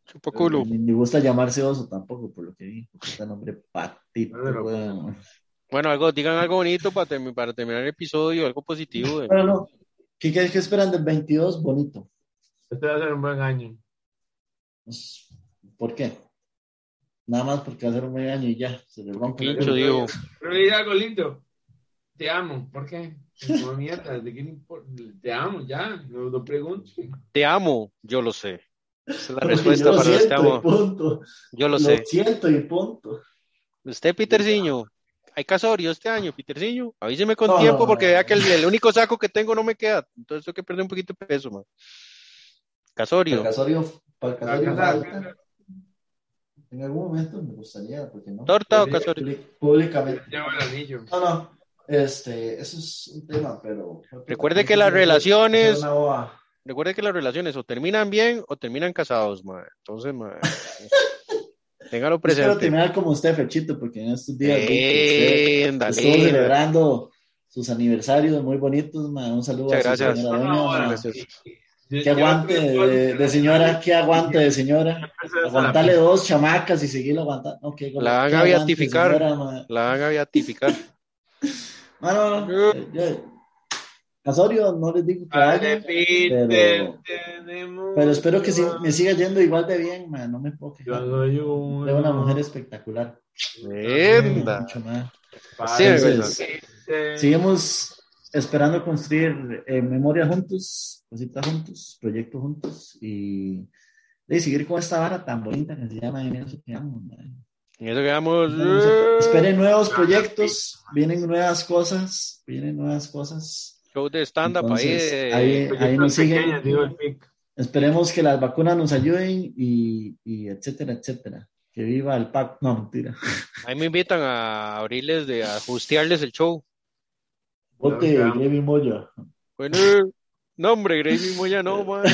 Chupa culo. Ni me gusta llamarse Oso tampoco, por lo que vi. Este nombre patito. No, no, no. weón. Bueno, algo, digan algo bonito para, termi- para terminar el episodio, algo positivo. de- Pero no. ¿Qué, qué, qué esperan del 22? Bonito. Este va a ser un buen año. Pues, ¿Por qué? Nada más porque va a ser un buen año y ya. Se le rompe. el culo. digo. Pero le diré algo lindo. Te amo. ¿Por qué? No mierda, ¿de qué? Te amo, ya. No lo pregunto. Te amo, yo lo sé. Esa es la Porque respuesta para amo. punto. Yo lo Lo sé. siento y punto. Usted, Peterciño, hay casorio este año, Peterciño. Avíseme con No, tiempo porque vea que el, el único saco que tengo no me queda. Entonces tengo que perder un poquito de peso, man. Casorio. Para el casorio, para el casorio falta. En algún momento me gustaría, porque no. ¿Torta o casorio? Públicamente. El. No, no. Este, eso es un tema, pero. Recuerde que las relaciones-. Recuerde que las relaciones o terminan bien o terminan casados, mae. Entonces, mae, téngalo Espero presente. terminar como usted, Fechito, porque en estos días que Eh, usted estuvo celebrando sus aniversarios muy bonitos, ma. Un saludo Muchas a su gracias. señora No, doña, gracias. yo aguante que de, de señora, qué aguante de señora. Empecé a Aguantarle la- dos chamacas y seguirlo aguantando. Qué- La van a beatificar. señora. La van a beatificar. No, no, no. eh, yo- Casorio, no les digo que vaya, pero- espero que sí, me siga yendo igual de bien, ma. No me puedo Yo quejar. soy un- De una mujer espectacular. Enda. Mucho más. Entonces. Seguimos esperando construir eh, memoria juntos, cositas juntos, proyectos juntos y, y seguir con esta vara tan bonita que se llama En eso que amo, madre. En eso quedamos. Esperen nuevos proyectos, vienen nuevas cosas, vienen nuevas cosas. Show de stand-up ahí. Entonces, de- ahí, ahí Proyectos nos siguen. Esperemos que las vacunas nos ayuden y, y etcétera, etcétera. Que viva el PAC. No, mentira. Ahí me invitan a abrirles, de a hostearles el show. Claro. Grevy Moya. Bueno, no, hombre, Gracie Moya no, madre.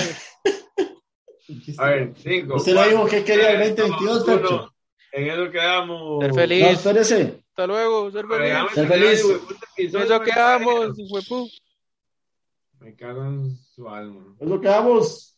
A ver, cinco. Usted lo cuatro, dijo que quería el tres, 2022, dos, uno. Fercho. En eso quedamos. Ser No, feliz. espérese. Hasta luego, ser feliz. Ser feliz. En episodio, eso quedamos. Me cago en su alma. Es lo que vamos.